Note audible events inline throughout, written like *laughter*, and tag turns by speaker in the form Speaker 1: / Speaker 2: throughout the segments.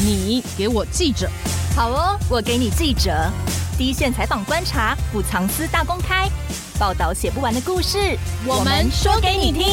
Speaker 1: 你给我记者，
Speaker 2: 好哦，我给你记者，第一线采访观察，不藏私大公开，报道写不完的故事，我们说给你听。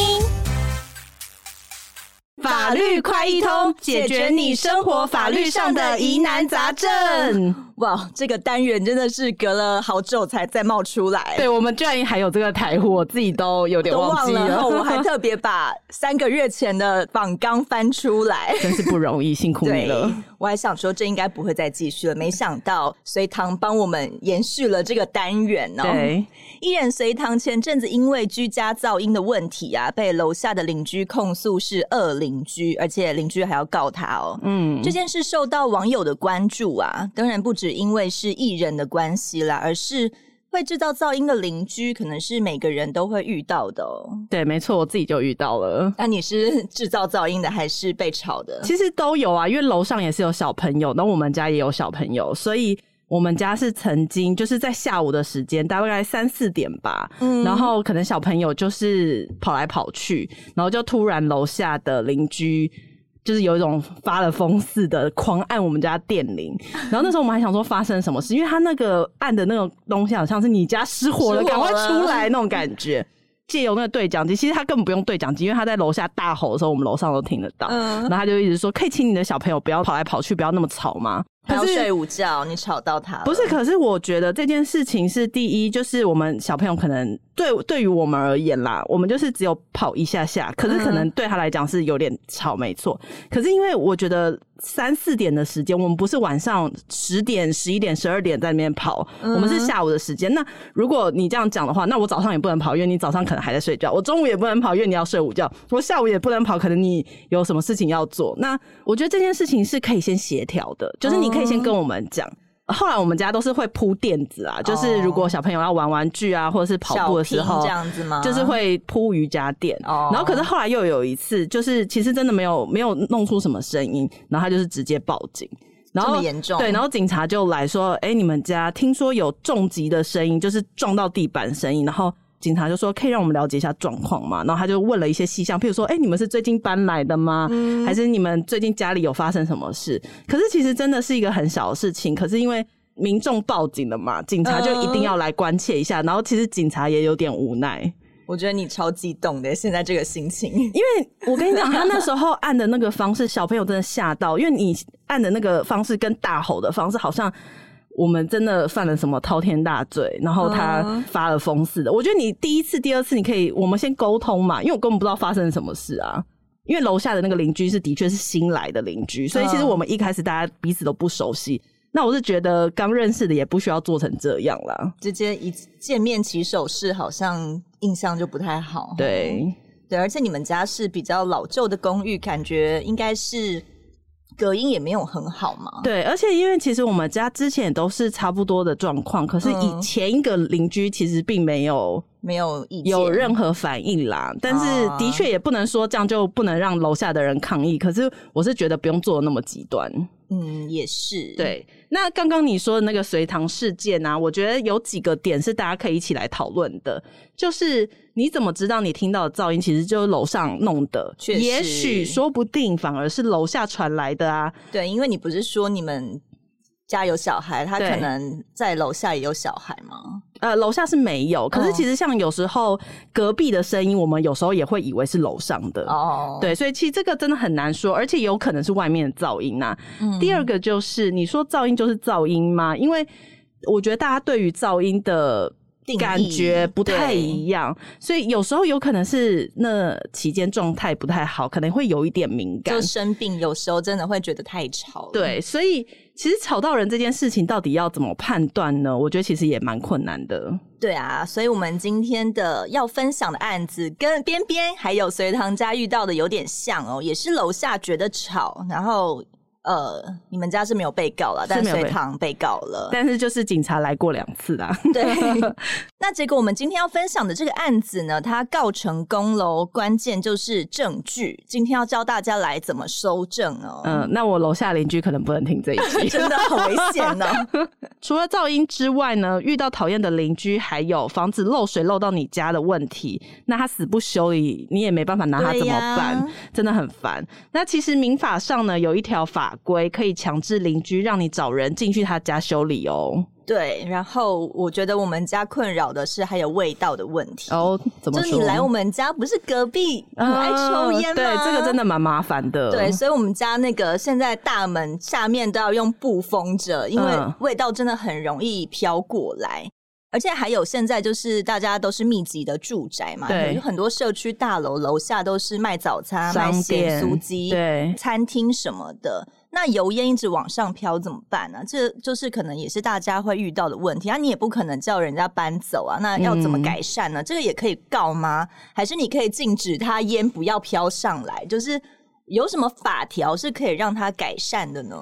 Speaker 1: 法律快一通，解决你生活法律上的疑难杂症。
Speaker 2: 哇，这个单元真的是隔了好久才再冒出来。
Speaker 1: 对，我们居然还有这个台呼，我自己都有点忘记了。
Speaker 2: 然后我还特别 *laughs* 把三个月前的访纲翻出来，
Speaker 1: 真是不容易，辛苦你了。
Speaker 2: 我还想说这应该不会再继续了，没想到隋棠帮我们延续了这个单元哦。
Speaker 1: 对，
Speaker 2: 艺人隋棠前阵子因为居家噪音的问题啊，被楼下的邻居控诉是恶邻居，而且邻居还要告他哦。嗯，这件事受到网友的关注啊，当然不止。是因为是艺人的关系啦，而是会制造噪音的邻居，可能是每个人都会遇到的哦。
Speaker 1: 对，没错，我自己就遇到了。
Speaker 2: 那你是制造噪音的，还是被吵的？
Speaker 1: 其实都有啊，因为楼上也是有小朋友，那我们家也有小朋友，所以我们家是曾经就是在下午的时间，大概三四点吧，嗯，然后可能小朋友就是跑来跑去，然后就突然楼下的邻居。就是有一种发了疯似的狂按我们家电铃，然后那时候我们还想说发生什么事，因为他那个按的那个东西好像是你家失火了，赶快出来那种感觉。借由那个对讲机，其实他根本不用对讲机，因为他在楼下大吼的时候，我们楼上都听得到。嗯，然后他就一直说：“可以请你的小朋友不要跑来跑去，不要那么吵吗？”
Speaker 2: 他要睡午觉，你吵到他。
Speaker 1: 不是，可是我觉得这件事情是第一，就是我们小朋友可能对对于我们而言啦，我们就是只有跑一下下，可是可能对他来讲是有点吵，没错。可是因为我觉得三四点的时间，我们不是晚上十点、十一点、十二点在那边跑，我们是下午的时间。那如果你这样讲的话，那我早上也不能跑，因为你早上可能还在睡觉；我中午也不能跑，因为你要睡午觉；我下午也不能跑，可能你有什么事情要做。那我觉得这件事情是可以先协调的，就是你。可以先跟我们讲。后来我们家都是会铺垫子啊，就是如果小朋友要玩玩具啊，或者是跑步的时候，
Speaker 2: 这样子吗？
Speaker 1: 就是会铺瑜伽垫。然后可是后来又有一次，就是其实真的没有没有弄出什么声音，然后他就是直接报警。然后
Speaker 2: 这么严重？
Speaker 1: 对，然后警察就来说：“哎，你们家听说有重击的声音，就是撞到地板声音。”然后。警察就说：“可以让我们了解一下状况嘛？”然后他就问了一些细项，譬如说：“哎、欸，你们是最近搬来的吗？嗯、还是你们最近家里有发生什么事？”可是其实真的是一个很小的事情。可是因为民众报警了嘛，警察就一定要来关切一下。呃、然后其实警察也有点无奈。
Speaker 2: 我觉得你超激动的，现在这个心情，因
Speaker 1: 为我跟你讲，他那时候按的那个方式，小朋友真的吓到，因为你按的那个方式跟大吼的方式好像。我们真的犯了什么滔天大罪，然后他发了疯似的。我觉得你第一次、第二次你可以，我们先沟通嘛，因为我根本不知道发生什么事啊。因为楼下的那个邻居是的确是新来的邻居，所以其实我们一开始大家彼此都不熟悉。那我是觉得刚认识的也不需要做成这样啦，
Speaker 2: 直接一见面起手势，好像印象就不太好。
Speaker 1: 对
Speaker 2: 对，而且你们家是比较老旧的公寓，感觉应该是。隔音也没有很好嘛。
Speaker 1: 对，而且因为其实我们家之前也都是差不多的状况，可是以前一个邻居其实并没有
Speaker 2: 没有
Speaker 1: 有任何反应啦。但是的确也不能说这样就不能让楼下的人抗议。可是我是觉得不用做那么极端。
Speaker 2: 嗯，也是。
Speaker 1: 对，那刚刚你说的那个隋唐事件啊，我觉得有几个点是大家可以一起来讨论的，就是。你怎么知道你听到的噪音其实就是楼上弄的？确实，也许说不定反而是楼下传来的啊。
Speaker 2: 对，因为你不是说你们家有小孩，他可能在楼下也有小孩吗？
Speaker 1: 呃，楼下是没有，可是其实像有时候隔壁的声音，我们有时候也会以为是楼上的哦。对，所以其实这个真的很难说，而且有可能是外面的噪音呐、啊。嗯、第二个就是你说噪音就是噪音吗？因为我觉得大家对于噪音的。感觉不太一样，所以有时候有可能是那期间状态不太好，可能会有一点敏感，
Speaker 2: 就生病。有时候真的会觉得太吵。
Speaker 1: 对，所以其实吵到人这件事情到底要怎么判断呢？我觉得其实也蛮困难的。
Speaker 2: 对啊，所以我们今天的要分享的案子跟边边还有隋唐家遇到的有点像哦，也是楼下觉得吵，然后。呃，你们家是没有被告了，但是隋棠被告了，
Speaker 1: 但是就是警察来过两次啦。
Speaker 2: 对，*laughs* 那结果我们今天要分享的这个案子呢，它告成功喽，关键就是证据。今天要教大家来怎么收证哦。
Speaker 1: 嗯，那我楼下邻居可能不能听这一集，*laughs*
Speaker 2: 真的很危险呢。*laughs*
Speaker 1: 除了噪音之外呢，遇到讨厌的邻居，还有房子漏水漏到你家的问题，那他死不修理，你也没办法拿他怎么办？啊、真的很烦。那其实民法上呢有一条法。法规，可以强制邻居让你找人进去他家修理哦。
Speaker 2: 对，然后我觉得我们家困扰的是还有味道的问题
Speaker 1: 哦。怎么说？
Speaker 2: 就你来我们家，不是隔壁很爱抽烟吗？
Speaker 1: 嗯，对，这个真的蛮麻烦的。
Speaker 2: 对，所以我们家那个现在大门下面都要用布封着，因为味道真的很容易飘过来。而且还有，现在就是大家都是密集的住宅嘛，对，有很多社区大楼楼下都是卖早餐、卖咸酥鸡、对，餐厅什么的。那油烟一直往上飘怎么办呢？这就是可能也是大家会遇到的问题啊。你也不可能叫人家搬走啊，那要怎么改善呢？嗯、这个也可以告吗？还是你可以禁止他烟不要飘上来？就是。有什么法条是可以让它改善的呢？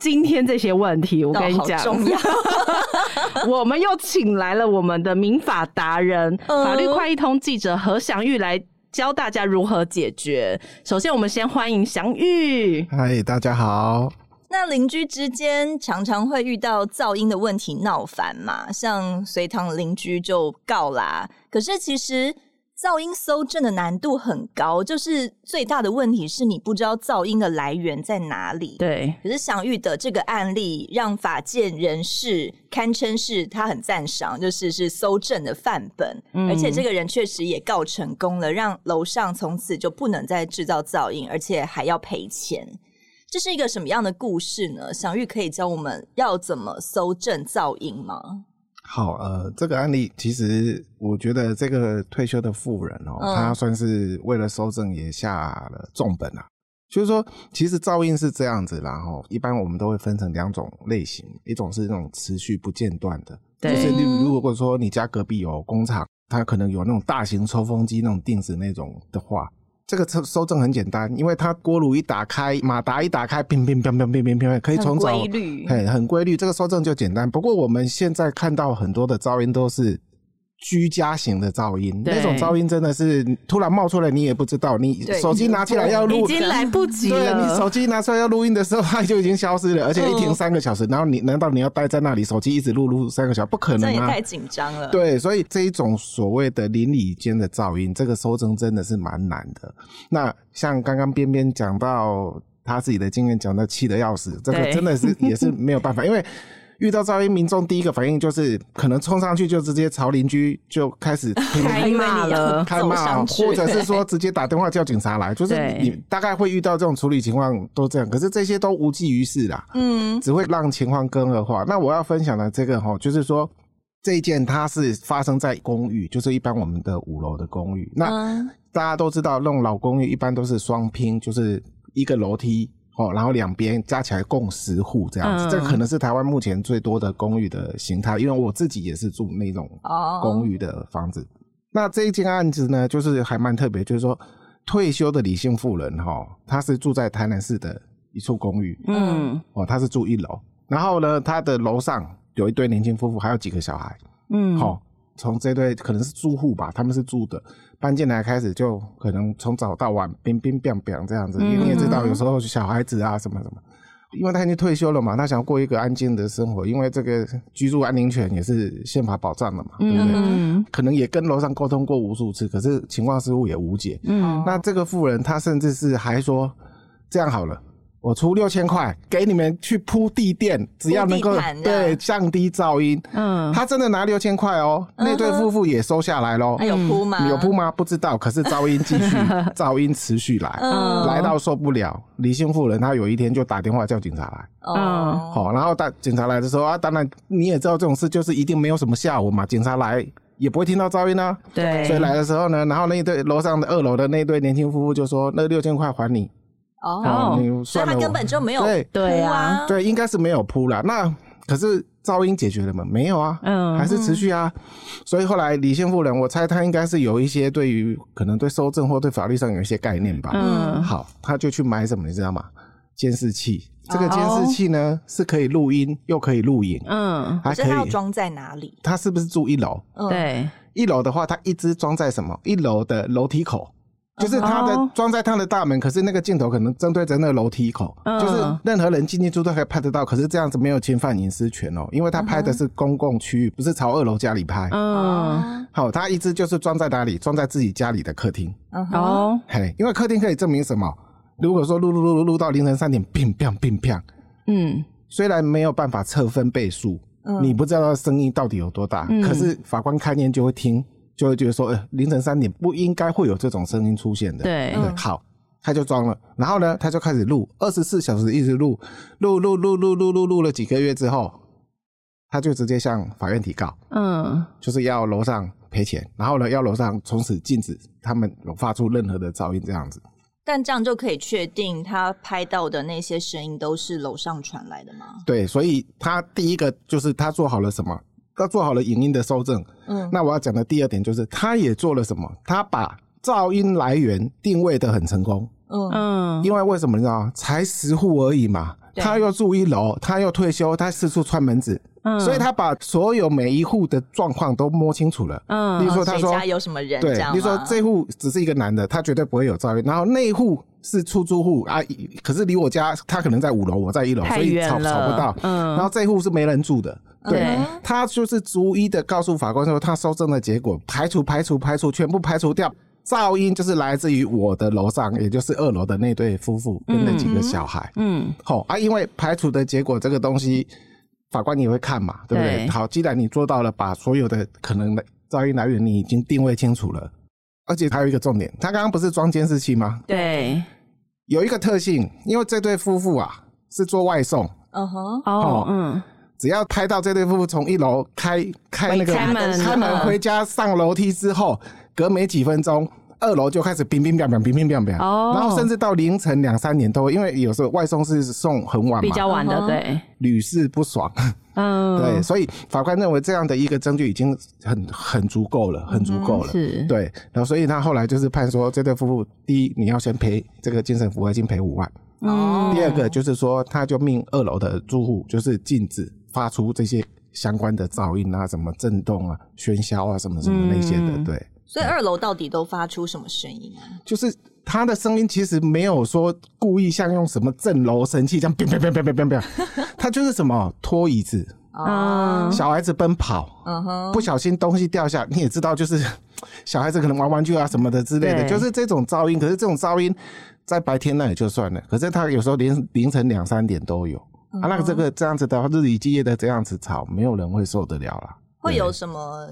Speaker 1: 今天这些问题，我跟你讲，重要。*laughs* *laughs* 我们又请来了我们的民法达人、呃、法律快易通记者何祥玉来教大家如何解决。首先，我们先欢迎祥玉。
Speaker 3: 嗨，大家好。
Speaker 2: 那邻居之间常常会遇到噪音的问题闹翻嘛？像隋唐邻居就告啦。可是其实。噪音搜证的难度很高，就是最大的问题是你不知道噪音的来源在哪里。
Speaker 1: 对，
Speaker 2: 可是祥玉的这个案例让法界人士堪称是他很赞赏，就是是搜证的范本，嗯，而且这个人确实也告成功了，让楼上从此就不能再制造噪音，而且还要赔钱。这是一个什么样的故事呢？祥玉可以教我们要怎么搜证噪音吗？
Speaker 3: 好，呃，这个案例其实我觉得这个退休的富人哦，嗯、他算是为了收证也下了重本啊。就是说，其实噪音是这样子，然后一般我们都会分成两种类型，一种是那种持续不间断的，对就是例如如果说你家隔壁有工厂，它可能有那种大型抽风机那种定时那种的话。这个收收证很简单，因为它锅炉一打开，马达一打开，乒乒乒乒乒乒乒，可以从早，
Speaker 2: 规律，
Speaker 3: 很规律。这个收证就简单。不过我们现在看到很多的噪音都是。居家型的噪音，那种噪音真的是突然冒出来，你也不知道。你手机拿起来要录，
Speaker 1: 已经来不及了。
Speaker 3: 对，你手机拿出来要录音的时候，它就已经消失了，而且一停三个小时。然后你难道你要待在那里，手机一直录录三个小时？不可能啊！
Speaker 2: 这也太紧张了。
Speaker 3: 对，所以这一种所谓的邻里间的噪音，这个收征真的是蛮难的。那像刚刚边边讲到他自己的经验，讲到气得要死，这个真的是也是没有办法，因为。遇到噪音，民众第一个反应就是可能冲上去就直接朝邻居就开始 *laughs*
Speaker 1: 开骂了，*laughs*
Speaker 3: 开骂，或者是说直接打电话叫警察来，*laughs* 就是你大概会遇到这种处理情况都这样。可是这些都无济于事啦，嗯，只会让情况更恶化。那我要分享的这个哈，就是说这一件它是发生在公寓，就是一般我们的五楼的公寓。那大家都知道，那种老公寓一般都是双拼，就是一个楼梯。哦，然后两边加起来共十户这样子，嗯、这可能是台湾目前最多的公寓的形态，因为我自己也是住那种公寓的房子。哦、那这一件案子呢，就是还蛮特别，就是说退休的李姓妇人哈，她是住在台南市的一处公寓，嗯，哦，她是住一楼，然后呢，她的楼上有一对年轻夫妇，还有几个小孩，嗯，好、哦，从这对可能是租户吧，他们是住的。搬进来开始就可能从早到晚乒乒乓乓这样子，因为你也知道有时候小孩子啊什么什么，因为他已经退休了嘛，他想过一个安静的生活，因为这个居住安宁权也是宪法保障的嘛，对不对？嗯，可能也跟楼上沟通过无数次，可是情况似乎也无解。嗯，那这个富人他甚至是还说这样好了。我出六千块给你们去铺地垫，只要能够对降低噪音。嗯，他真的拿六千块哦，那对夫妇也收下来喽。
Speaker 2: 有铺吗？
Speaker 3: 有铺吗？不知道。可是噪音继续，*laughs* 噪音持续来，嗯、来到受不了。李姓妇人她有一天就打电话叫警察来。哦，好，然后大警察来的时候啊，当然你也知道这种事就是一定没有什么下文嘛，警察来也不会听到噪音啊。
Speaker 2: 对，
Speaker 3: 所以来的时候呢，然后那一对楼上的二楼的那一对年轻夫妇就说：“那六千块还你。”
Speaker 2: 哦，你所以他根本就没有对对啊，
Speaker 3: 对，应该是没有铺啦。那可是噪音解决了吗？没有啊，嗯，还是持续啊。所以后来李姓妇人，我猜他应该是有一些对于可能对收证或对法律上有一些概念吧。嗯，好，他就去买什么，你知道吗？监视器。这个监视器呢是可以录音又可以录影。嗯，
Speaker 2: 还可以。他要装在哪里？
Speaker 3: 他是不是住一楼？
Speaker 1: 对，
Speaker 3: 一楼的话，他一直装在什么？一楼的楼梯口。就是它的装在它的大门，可是那个镜头可能针对着那个楼梯口，就是任何人进进出都可以拍得到。可是这样子没有侵犯隐私权哦，因为他拍的是公共区域，不是朝二楼家里拍。嗯，好，他一直就是装在哪里？装在自己家里的客厅。哦，嘿，因为客厅可以证明什么？如果说录录录录录到凌晨三点，砰砰砰砰，嗯，虽然没有办法测分倍数，嗯，你不知道声音到底有多大，嗯，可是法官开念就会听，就会觉得说，呃，凌晨三点不应该会有这种声音出现的，
Speaker 1: 对，
Speaker 3: 对，好，他就装了，然后呢，他就开始录，二十四小时一直录，录录录录录录录了几个月之后，他就直接向法院提告，嗯，就是要楼上赔钱，然后呢，要楼上从此禁止他们有发出任何的噪音，这样子。
Speaker 2: 但这样就可以确定他拍到的那些声音都是楼上传来的吗？
Speaker 3: 对，所以他第一个就是他做好了什么？他做好了影音的收证。嗯，那我要讲的第二点就是，他也做了什么？他把噪音来源定位的很成功。嗯嗯，因为为什么你知道吗？才十户而已嘛，他又住一楼，他又退休，他四处串门子。嗯，所以他把所有每一户的状况都摸清楚了。嗯，比如说他说
Speaker 2: 谁家有什么人，
Speaker 3: 对，比如说这户只是一个男的，他绝对不会有噪音。然后那户是出租户啊，可是离我家他可能在五楼，我在一楼，所以吵吵不到。嗯，然后这户是没人住的。对，他就是逐一的告诉法官说，他收证的结果排除排除排除，全部排除掉噪音，就是来自于我的楼上，也就是二楼的那对夫妇跟那几个小孩。嗯，好啊，因为排除的结果这个东西。法官你会看嘛，对不对？对。好，既然你做到了，把所有的可能的噪音来源你已经定位清楚了，而且还有一个重点，他刚刚不是装监视器吗？
Speaker 1: 对，
Speaker 3: 有一个特性，因为这对夫妇啊是做外送，嗯哼，哦，嗯，只要拍到这对夫妇从一楼开开那个开门开门回家上楼梯之后，隔没几分钟。二楼就开始乒乒乓乓，乒乒乓乓，然后甚至到凌晨两三点都会，因为有时候外送是送很晚嘛，
Speaker 1: 比较晚的，对，
Speaker 3: 屡试不爽，嗯，对，所以法官认为这样的一个证据已经很很足够了，很足够了，是，对，然后所以他后来就是判说这对夫妇，第一你要先赔这个精神抚慰金赔五万，哦，第二个就是说他就命二楼的住户就是禁止发出这些相关的噪音啊，什么震动啊、喧嚣啊，什么什么那些的，对。
Speaker 2: 所以二楼到底都发出什么声音啊？
Speaker 3: 就是他的声音其实没有说故意像用什么震楼神器这样，砰砰砰砰砰砰砰，*laughs* 他就是什么拖椅子啊，小孩子奔跑，嗯哼，不小心东西掉下，你也知道，就是小孩子可能玩玩具啊什么的之类的，就是这种噪音。可是这种噪音在白天那也就算了，可是他有时候连凌晨两三点都有啊，那个这个这样子的话，日以继夜的这样子吵，没有人会受得了啦。
Speaker 2: 会有什么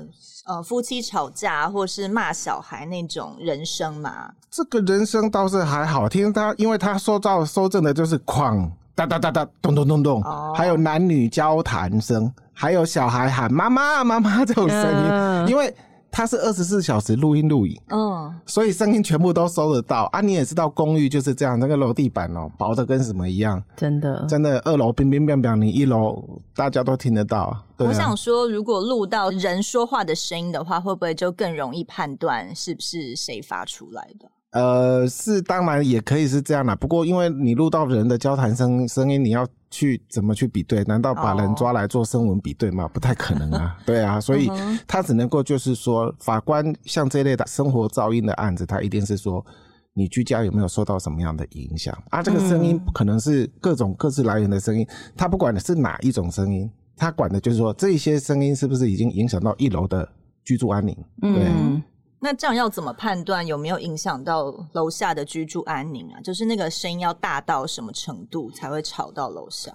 Speaker 2: 呃夫妻吵架或是骂小孩那种人声吗？
Speaker 3: 这个人声倒是还好听，他因为他说到收证的就是哐哒哒哒哒咚咚咚咚，还有男女交谈声，还有小孩喊妈妈妈妈这种声音，嗯、因为。它是二十四小时录音录影，嗯，所以声音全部都收得到啊！你也知道公寓就是这样，那个楼地板哦，薄的跟什么一样，
Speaker 1: 真的，
Speaker 3: 真的，二楼乒乒乓乓，你一楼大家都听得到。啊、
Speaker 2: 我想说，如果录到人说话的声音的话，会不会就更容易判断是不是谁发出来的？
Speaker 3: 呃，是，当然也可以是这样啦。不过，因为你录到人的交谈声声音，你要去怎么去比对？难道把人抓来做声纹比对吗？Oh. 不太可能啊。*laughs* 对啊，所以他只能够就是说，法官像这类的生活噪音的案子，他一定是说你居家有没有受到什么样的影响啊？这个声音可能是各种各自来源的声音，他不管的是哪一种声音，他管的就是说这些声音是不是已经影响到一楼的居住安宁？对。嗯
Speaker 2: 那这样要怎么判断有没有影响到楼下的居住安宁啊？就是那个声音要大到什么程度才会吵到楼下？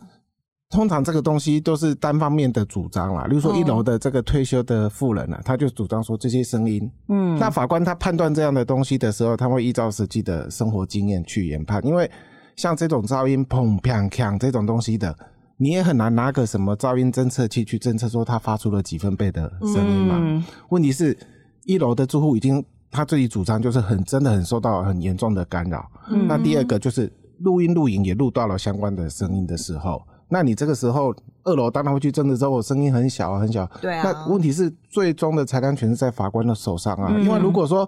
Speaker 3: 通常这个东西都是单方面的主张啦，例如说一楼的这个退休的妇人啊，他就主张说这些声音，嗯，那法官他判断这样的东西的时候，他会依照实际的生活经验去研判，因为像这种噪音砰砰锵这种东西的，你也很难拿个什么噪音侦测器去侦测说它发出了几分贝的声音嘛。嗯，问题是。一楼的住户已经他自己主张，就是很真的很受到很严重的干扰。嗯，那第二个就是录音录影也录到了相关的声音的时候，那你这个时候二楼当然会去侦测之后声音很小很小。对啊。那问题是最终的裁量权是在法官的手上啊，嗯，因为如果说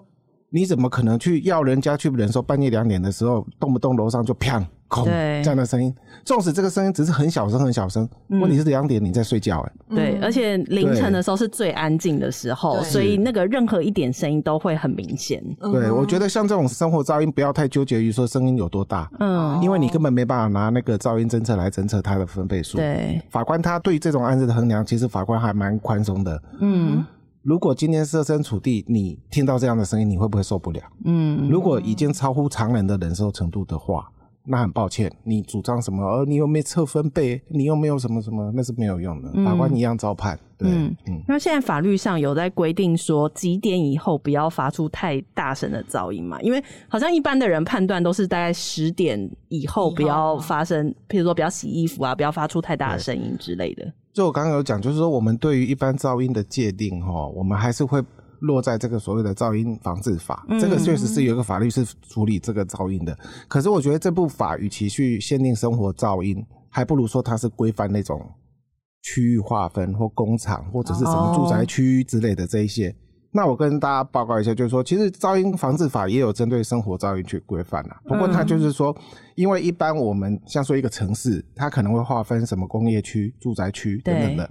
Speaker 3: 你怎么可能去要人家去忍受半夜两点的时候动不动楼上就啪。对，这样的声音，纵使这个声音只是很小声很小声，嗯，问题是两点你在睡觉哎，
Speaker 1: 对，而且凌晨的时候是最安静的时候，所以那个任何一点声音都会很明显。
Speaker 3: 对，我觉得像这种生活噪音，不要太纠结于说声音有多大，嗯，因为你根本没办法拿那个噪音侦测来侦测它的分贝数。对，法官他对这种案子的衡量，其实法官还蛮宽松的，嗯。如果今天设身处地，你听到这样的声音，你会不会受不了？嗯，如果已经超乎常人的忍受程度的话。那很抱歉，你主张什么？呃，你又没测分贝，你又没有什么什么，那是没有用的。法官一样照判。对，嗯，嗯，
Speaker 1: 那现在法律上有在规定说几点以后不要发出太大声的噪音嘛？因为好像一般的人判断都是大概十点以后不要发生，譬如说不要洗衣服啊，不要发出太大的声音之类的。
Speaker 3: 就我刚刚有讲，就是说我们对于一般噪音的界定，哈，我们还是会。落在这个所谓的噪音防治法，这个确实是有一个法律是处理这个噪音的。可是我觉得这部法与其去限定生活噪音，还不如说它是规范那种区域划分或工厂或者是什么住宅区之类的这一些。那我跟大家报告一下，就是说，其实噪音防治法也有针对生活噪音去规范啦。不过它就是说，因为一般我们像说一个城市，它可能会划分什么工业区、住宅区等等的。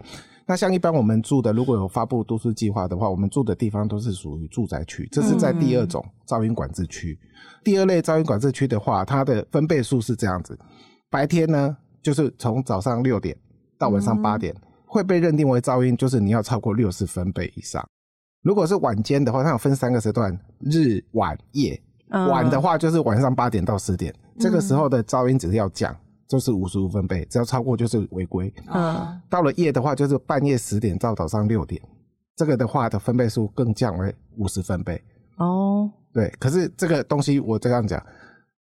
Speaker 3: 那像一般我们住的，如果有发布都市计划的话，我们住的地方都是属于住宅区，这是在第二种噪音管制区。嗯。第二类噪音管制区的话，它的分贝数是这样子：白天呢，就是从早上六点到晚上八点，会被认定为噪音，就是你要超过六十分贝以上。如果是晚间的话，它有分三个时段：日、晚、夜。晚的话就是晚上八点到十点，这个时候的噪音只是要降。就是五十五分贝，只要超过就是违规。嗯，到了夜的话，就是半夜十点到早上六点，这个的话的分贝数更降为五十分贝。哦，对，可是这个东西我这样讲，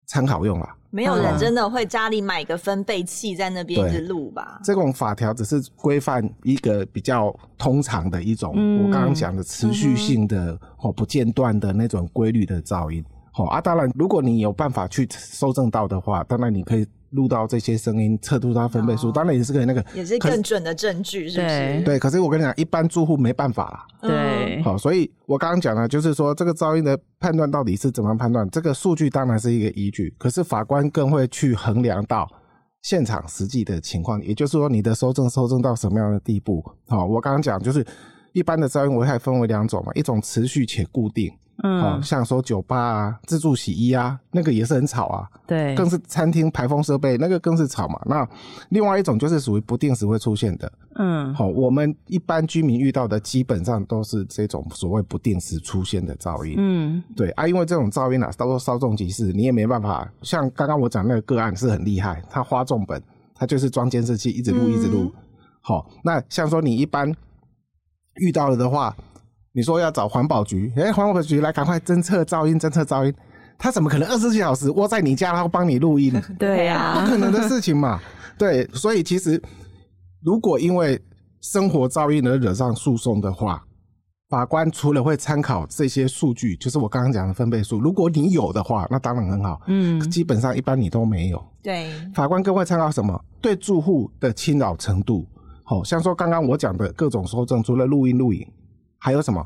Speaker 3: 参考用啦。
Speaker 2: 没有人真的会家里买个分贝器在那边一直录吧？
Speaker 3: 这种法条只是规范一个比较通常的一种，嗯、我刚刚讲的持续性的哦不间断的那种规律的噪音。哦啊，当然如果你有办法去搜证到的话，当然你可以。录到这些声音，测度它分贝数，哦，当然也是可以那个，
Speaker 2: 也是更准的证据，是不是？
Speaker 3: 对，可是我跟你讲，一般住户没办法啦。
Speaker 1: 对，
Speaker 3: 好，所以我刚刚讲了，就是说这个噪音的判断到底是怎么判断？这个数据当然是一个依据，可是法官更会去衡量到现场实际的情况，也就是说你的收证收证到什么样的地步？好，我刚刚讲就是一般的噪音危害分为两种嘛，一种持续且固定。嗯、哦，像说酒吧啊、自助洗衣啊，那个也是很吵啊。
Speaker 1: 对，
Speaker 3: 更是餐厅排风设备，那个更是吵嘛。那另外一种就是属于不定时会出现的。嗯，好、哦，我们一般居民遇到的基本上都是这种所谓不定时出现的噪音。嗯，对啊，因为这种噪音啊，都稍纵即逝，你也没办法。像刚刚我讲那个个案是很厉害，他花重本，他就是装监视器一直录一直录。好、嗯哦，那像说你一般遇到了的话。你说要找环保局，哎、欸，环保局来赶快侦测噪音，侦测噪音，他怎么可能二十四小时窝在你家，然后帮你录音？*laughs*
Speaker 1: 对呀、啊，
Speaker 3: 不可能的事情嘛。*laughs* 对，所以其实如果因为生活噪音而惹上诉讼的话，法官除了会参考这些数据，就是我刚刚讲的分贝数，如果你有的话，那当然很好。嗯，基本上一般你都没有。
Speaker 2: 对，
Speaker 3: 法官更会参考什么？对住户的侵扰程度。好，像说刚刚我讲的各种搜证，除了录音录影。还有什么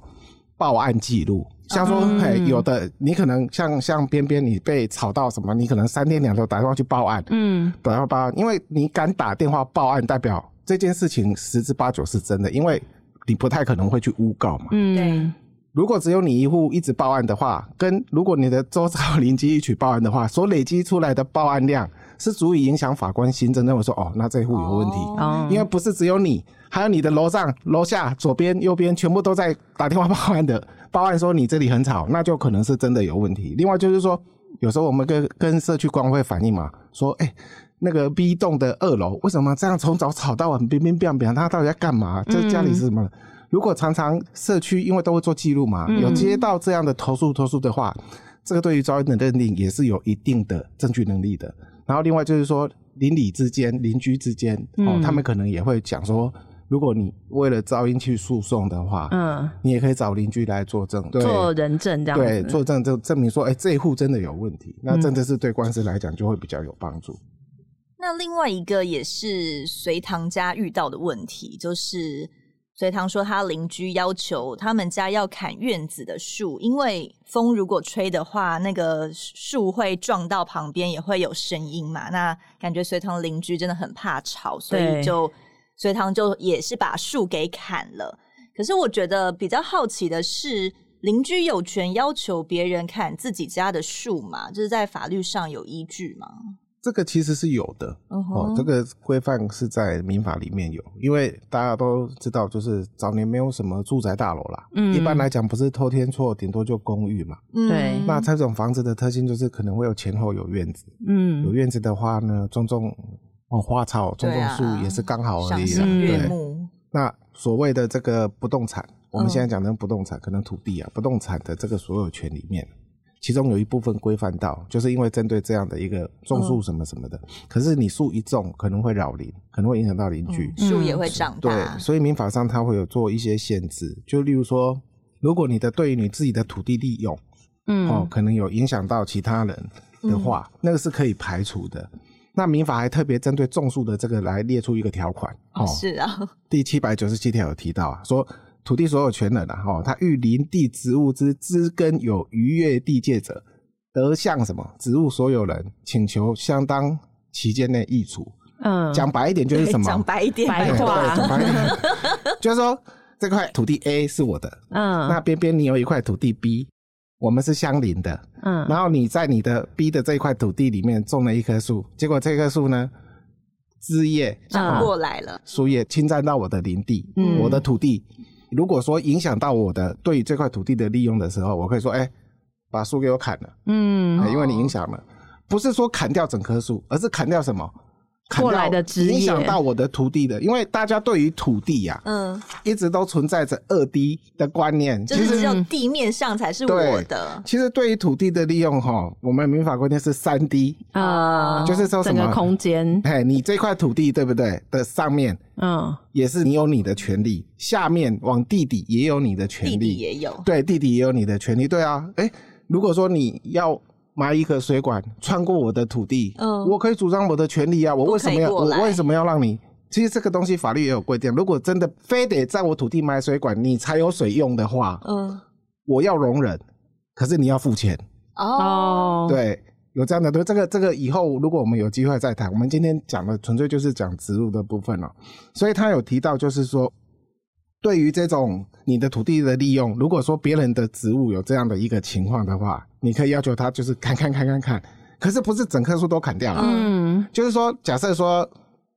Speaker 3: 报案记录？像说，嘿，有的你可能像像边边，你被吵到什么，你可能三天两头打电话去报案，嗯，打电话报案，因为你敢打电话报案，代表这件事情十之八九是真的，因为你不太可能会去诬告嘛。嗯，对。如果只有你一户一直报案的话，跟如果你的周遭邻居一起报案的话，所累积出来的报案量是足以影响法官心证认为说，哦，那这户有问题，哦，因为不是只有你。还有你的楼上、楼下、左边、右边，全部都在打电话报案的，报案说你这里很吵，那就可能是真的有问题。另外就是说，有时候我们跟跟社区管委会反映嘛，说，哎、欸，那个 B 栋的二楼为什么这样从早吵到晚，乒乒乓乓，他到底在干嘛？这家里是什么？嗯、如果常常社区因为都会做记录嘛，有接到这样的投诉投诉的话，这个对于噪音的认定也是有一定的证据能力的。然后另外就是说，邻里之间、邻居之间，哦，他们可能也会讲说。如果你为了噪音去诉讼的话，嗯，你也可以找邻居来作证，
Speaker 1: 做人证这样子，
Speaker 3: 对，作证就证明说，哎、欸，这一户真的有问题，那真的是对官司来讲就会比较有帮助、嗯。
Speaker 2: 那另外一个也是隋唐家遇到的问题，就是隋唐说他邻居要求他们家要砍院子的树，因为风如果吹的话，那个树会撞到旁边，也会有声音嘛。那感觉隋唐邻居真的很怕吵，所以就。隋唐就也是把树给砍了，可是我觉得比较好奇的是，邻居有权要求别人砍自己家的树吗？就是在法律上有依据吗？
Speaker 3: 这个其实是有的、uh huh. 哦，这个规范是在民法里面有，因为大家都知道，就是早年没有什么住宅大楼啦，嗯，一般来讲不是偷天厝，顶多就公寓嘛，
Speaker 1: 对、嗯。
Speaker 3: 那这种房子的特性就是可能会有前后有院子，嗯，有院子的话呢，种种哦花草，种种树也是刚好而已啦，对。那所谓的这个不动产，我们现在讲的不动产，可能土地啊，不动产的这个所有权里面。其中有一部分规范到，就是因为针对这样的一个种树什么什么的，嗯、可是你树一种可能会扰邻，可能会影响到邻居，
Speaker 2: 树、嗯、也会长大。
Speaker 3: 对，所以民法上它会有做一些限制，就例如说，如果你的对于你自己的土地利用，嗯，哦，可能有影响到其他人的话，嗯、那个是可以排除的。那民法还特别针对种树的这个来列出一个条款，
Speaker 2: 哦，是啊，
Speaker 3: 第七百九十七条有提到啊，说。土地所有权人啊，哈，他遇林地植物之枝根有逾越地界者，得向什么植物所有人请求相当期间内易除。嗯，讲白一点就是什么？*laughs*
Speaker 2: 讲白一点，
Speaker 1: 白话。
Speaker 3: 讲白一点，*laughs* 就是说这块土地 A 是我的，嗯，那边边你有一块土地 B，我们是相邻的，嗯，然后你在你的 B 的这一块土地里面种了一棵树，结果这棵树呢，枝叶
Speaker 2: 长过来了，
Speaker 3: 树叶侵占到我的林地，嗯，我的土地。如果说影响到我的对于这块土地的利用的时候，我可以说，哎、欸，把树给我砍了，嗯、欸，因为你影响了，不是说砍掉整棵树，而是砍掉什么？
Speaker 1: 过来的
Speaker 3: 影响到我的土地的，因为大家对于土地呀、啊，嗯，一直都存在着二 D 的观念，
Speaker 2: 就是只有地面上才是我的。
Speaker 3: 其实对于土地的利用哈，我们民法规定是三 D 啊，就是说什么
Speaker 1: 整个空间，
Speaker 3: 哎，你这块土地对不对？的上面，嗯，也是你有你的权利，下面往地底也有你的权利，
Speaker 2: 地底也有，
Speaker 3: 对，地底也有你的权利，对啊，哎，如果说你要。埋一个水管穿过我的土地，嗯，我可以主张我的权利啊！我为什么要我为什么要让你？其实这个东西法律也有规定，如果真的非得在我土地埋水管，你才有水用的话，嗯，我要容忍，可是你要付钱哦。对，有这样的对，这个这个以后如果我们有机会再谈。我们今天讲的纯粹就是讲植入的部分了，所以他有提到就是说。对于这种你的土地的利用，如果说别人的植物有这样的一个情况的话，你可以要求他就是砍砍砍砍砍，可是不是整棵树都砍掉了。嗯，就是说，假设说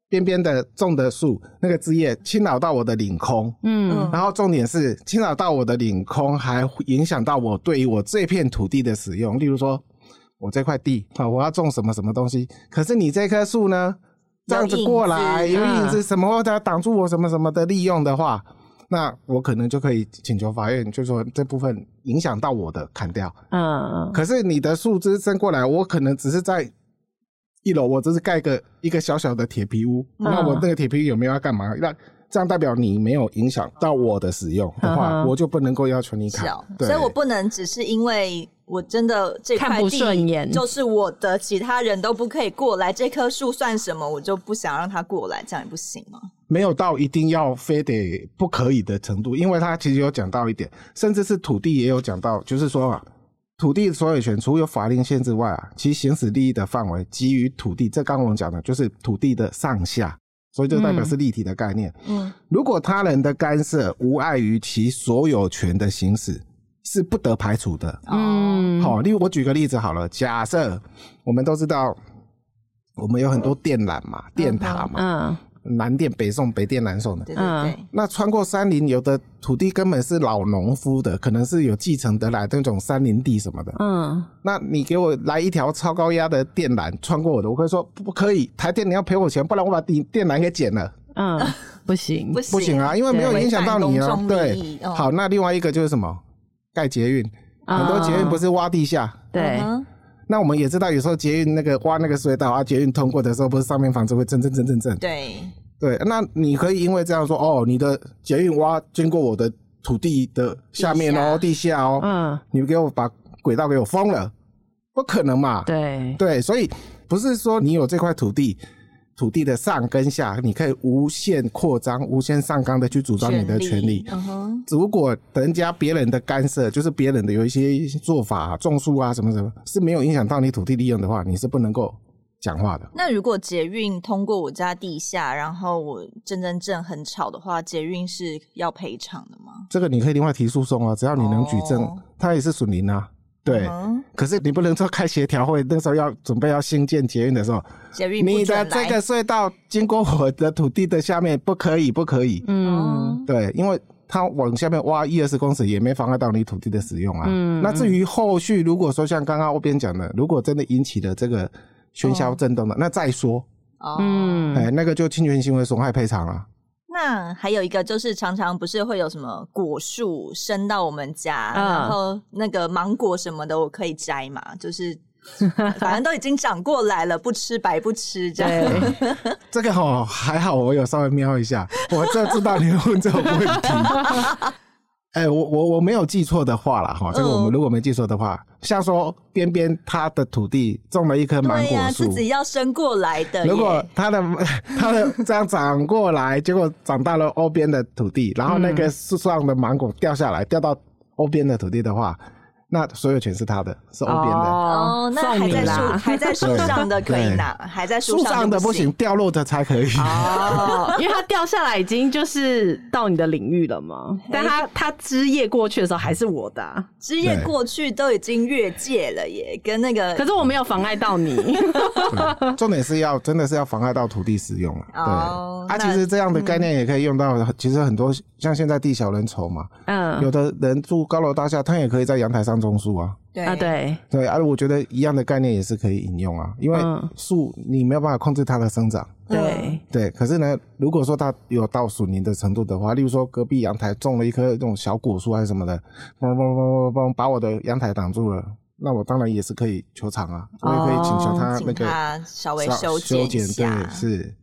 Speaker 3: 边边的种的树那个枝叶侵扰到我的领空，嗯，然后重点是侵扰到我的领空，还影响到我对于我这片土地的使用。例如说，我这块地啊，我要种什么什么东西，可是你这棵树呢，这样子过来有影子什么，或者挡住我什么什么的利用的话。那我可能就可以请求法院，就说这部分影响到我的砍掉。嗯嗯。可是你的树枝伸过来，我可能只是在一楼，我只是盖个一个小小的铁皮屋。嗯、那我那个铁皮屋有没有要干嘛？那这样代表你没有影响到我的使用的话，嗯、我就不能够要求你砍。对
Speaker 2: 所以我不能只是因为我真的这块地就是我的，其他人都不可以过来。这棵树算什么？我就不想让它过来，这样也不行吗？
Speaker 3: 没有到一定要非得不可以的程度，因为他其实有讲到一点，甚至是土地也有讲到，就是说啊，土地所有权除有法令限制外啊，其行使利益的范围基于土地，这刚刚我们讲的就是土地的上下，所以就代表是立体的概念。嗯，如果他人的干涉无碍于其所有权的行使，是不得排除的。嗯，好，例如我举个例子好了，假设我们都知道，我们有很多电缆嘛，电塔嘛，嗯。南电北送，北电南送的。对对对。那穿过山林，有的土地根本是老农夫的，可能是有继承得来的那种山林地什么的。嗯。那你给我来一条超高压的电缆穿过我的，我会说不可以，台电你要赔我钱，不然我把电电缆给剪了。
Speaker 1: 嗯，不行，
Speaker 3: 不行啊，因为没有影响到你啊。对。好，那另外一个就是什么？盖捷运，很多捷运不是挖地下。
Speaker 1: 对。
Speaker 3: 那我们也知道，有时候捷运那个挖那个隧道啊，捷运通过的时候，不是上面房子会震震震震震。
Speaker 2: 对
Speaker 3: 对，那你可以因为这样说，哦，你的捷运挖经过我的土地的下面哦，地下，地下哦，嗯，你给我把轨道给我封了，不可能嘛？对对，所以不是说你有这块土地。土地的上跟下，你可以无限扩张、无限上纲的去主张你的权利。如果人家别人的干涉，就是别人的有一些做法、种树啊什么什么，是没有影响到你土地利用的话，你是不能够讲话的。
Speaker 2: 那如果捷运通过我家地下，然后我真真正很吵的话，捷运是要赔偿的吗？
Speaker 3: 这个你可以另外提诉讼啊，只要你能举证，哦、它也是损邻啊。对，可是你不能说开协调会，那时候要准备要新建捷运的时候，你的这个隧道经过我的土地的下面，不可以，不可以。嗯，对，因为它往下面挖一二十公尺，也没妨碍到你土地的使用啊。嗯，那至于后续，如果说像刚刚欧边讲的，如果真的引起了这个喧嚣震动的，那再说。嗯，哎，那个就侵权行为损害赔偿了。
Speaker 2: 那还有一个就是，常常不是会有什么果树生到我们家，嗯、然后那个芒果什么的，我可以摘嘛？就是反正都已经长过来了，不吃白不吃这样。*laughs*
Speaker 3: 这个哦，还好，我有稍微瞄一下，我就知道你会问这个问题。哎、欸，我我我没有记错的话了哈，这个我们如果没记错的话，嗯、像说边边他的土地种了一棵芒果树，
Speaker 2: 自己要生过来的。
Speaker 3: 如果他的 *laughs* 他的这样长过来，结果长到了欧边的土地，然后那个树上的芒果掉下来，掉到欧边的土地的话。那所有权是他的，是欧边的
Speaker 2: 哦。那还在树还在树上的可以拿，还在树上的
Speaker 3: 不行，掉落的才可以。
Speaker 1: 哦，*laughs* 因为它掉下来已经就是到你的领域了嘛。但它它枝叶过去的时候还是我的，
Speaker 2: 枝叶过去都已经越界了耶，跟那个。
Speaker 1: 可是我没有妨碍到你。
Speaker 3: 重点是要真的是要妨碍到土地使用了。对，啊，其实这样的概念也可以用到，其实很多像现在地小人稠嘛，嗯，有的人住高楼大厦，他也可以在阳台上。种树啊，
Speaker 2: 对。啊，
Speaker 1: 对。
Speaker 3: 对，而我觉得一样的概念也是可以引用啊，因为树你没有办法控制它的生长，
Speaker 1: 对。
Speaker 3: 对。可是呢，如果说它有到损林的程度的话，例如说隔壁阳台种了一棵这种小果树还是什么的，嘣嘣嘣嘣嘣，把我的阳台挡住了，那我当然也是可以求偿啊，我也可以请求他那个
Speaker 2: 稍微修剪一下，
Speaker 3: 对，是。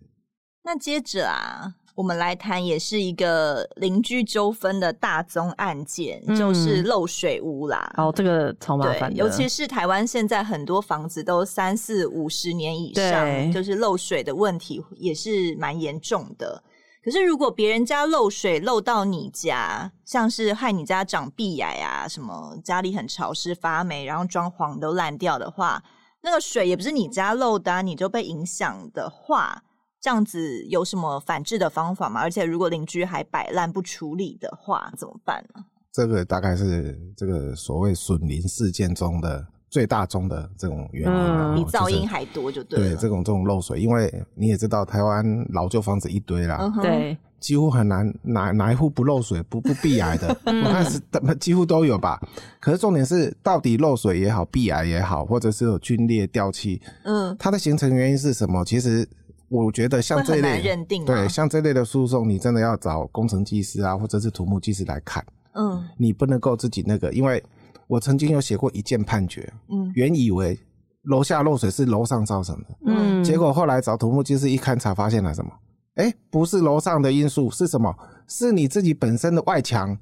Speaker 2: 那接着啊。我们来谈，也是一个邻居纠纷的大宗案件，嗯、就是漏水屋啦。
Speaker 1: 哦，这个超麻烦的，
Speaker 2: 尤其是台湾现在很多房子都三四五十年以上，就是漏水的问题也是蛮严重的。可是如果别人家漏水漏到你家，像是害你家长壁癌啊，什么家里很潮湿发霉，然后装潢都烂掉的话，那个水也不是你家漏的，啊，你就被影响的话。这样子有什么反制的方法吗？而且如果邻居还摆烂不处理的话，怎么办呢？
Speaker 3: 这个大概是这个所谓损邻事件中的最大宗的这种原因，嗯、
Speaker 2: 比噪音还多就对。
Speaker 3: 对，这种这种漏水，因为你也知道，台湾老旧房子一堆啦，
Speaker 1: 对、嗯，
Speaker 3: 几乎很难哪哪一户不漏水不不壁癌的，*laughs* 我看是几乎都有吧。可是重点是，到底漏水也好，壁癌也好，或者是有龟裂掉漆，嗯，它的形成原因是什么？其实。我觉得像这一类，对，像这类的诉讼，你真的要找工程技师啊，或者是土木技师来看。嗯，你不能够自己那个，因为我曾经有写过一件判决，嗯，原以为楼下漏水是楼上造成的，嗯，结果后来找土木技师一勘察发现了什么？哎、欸，不是楼上的因素，是什么？是你自己本身的外墙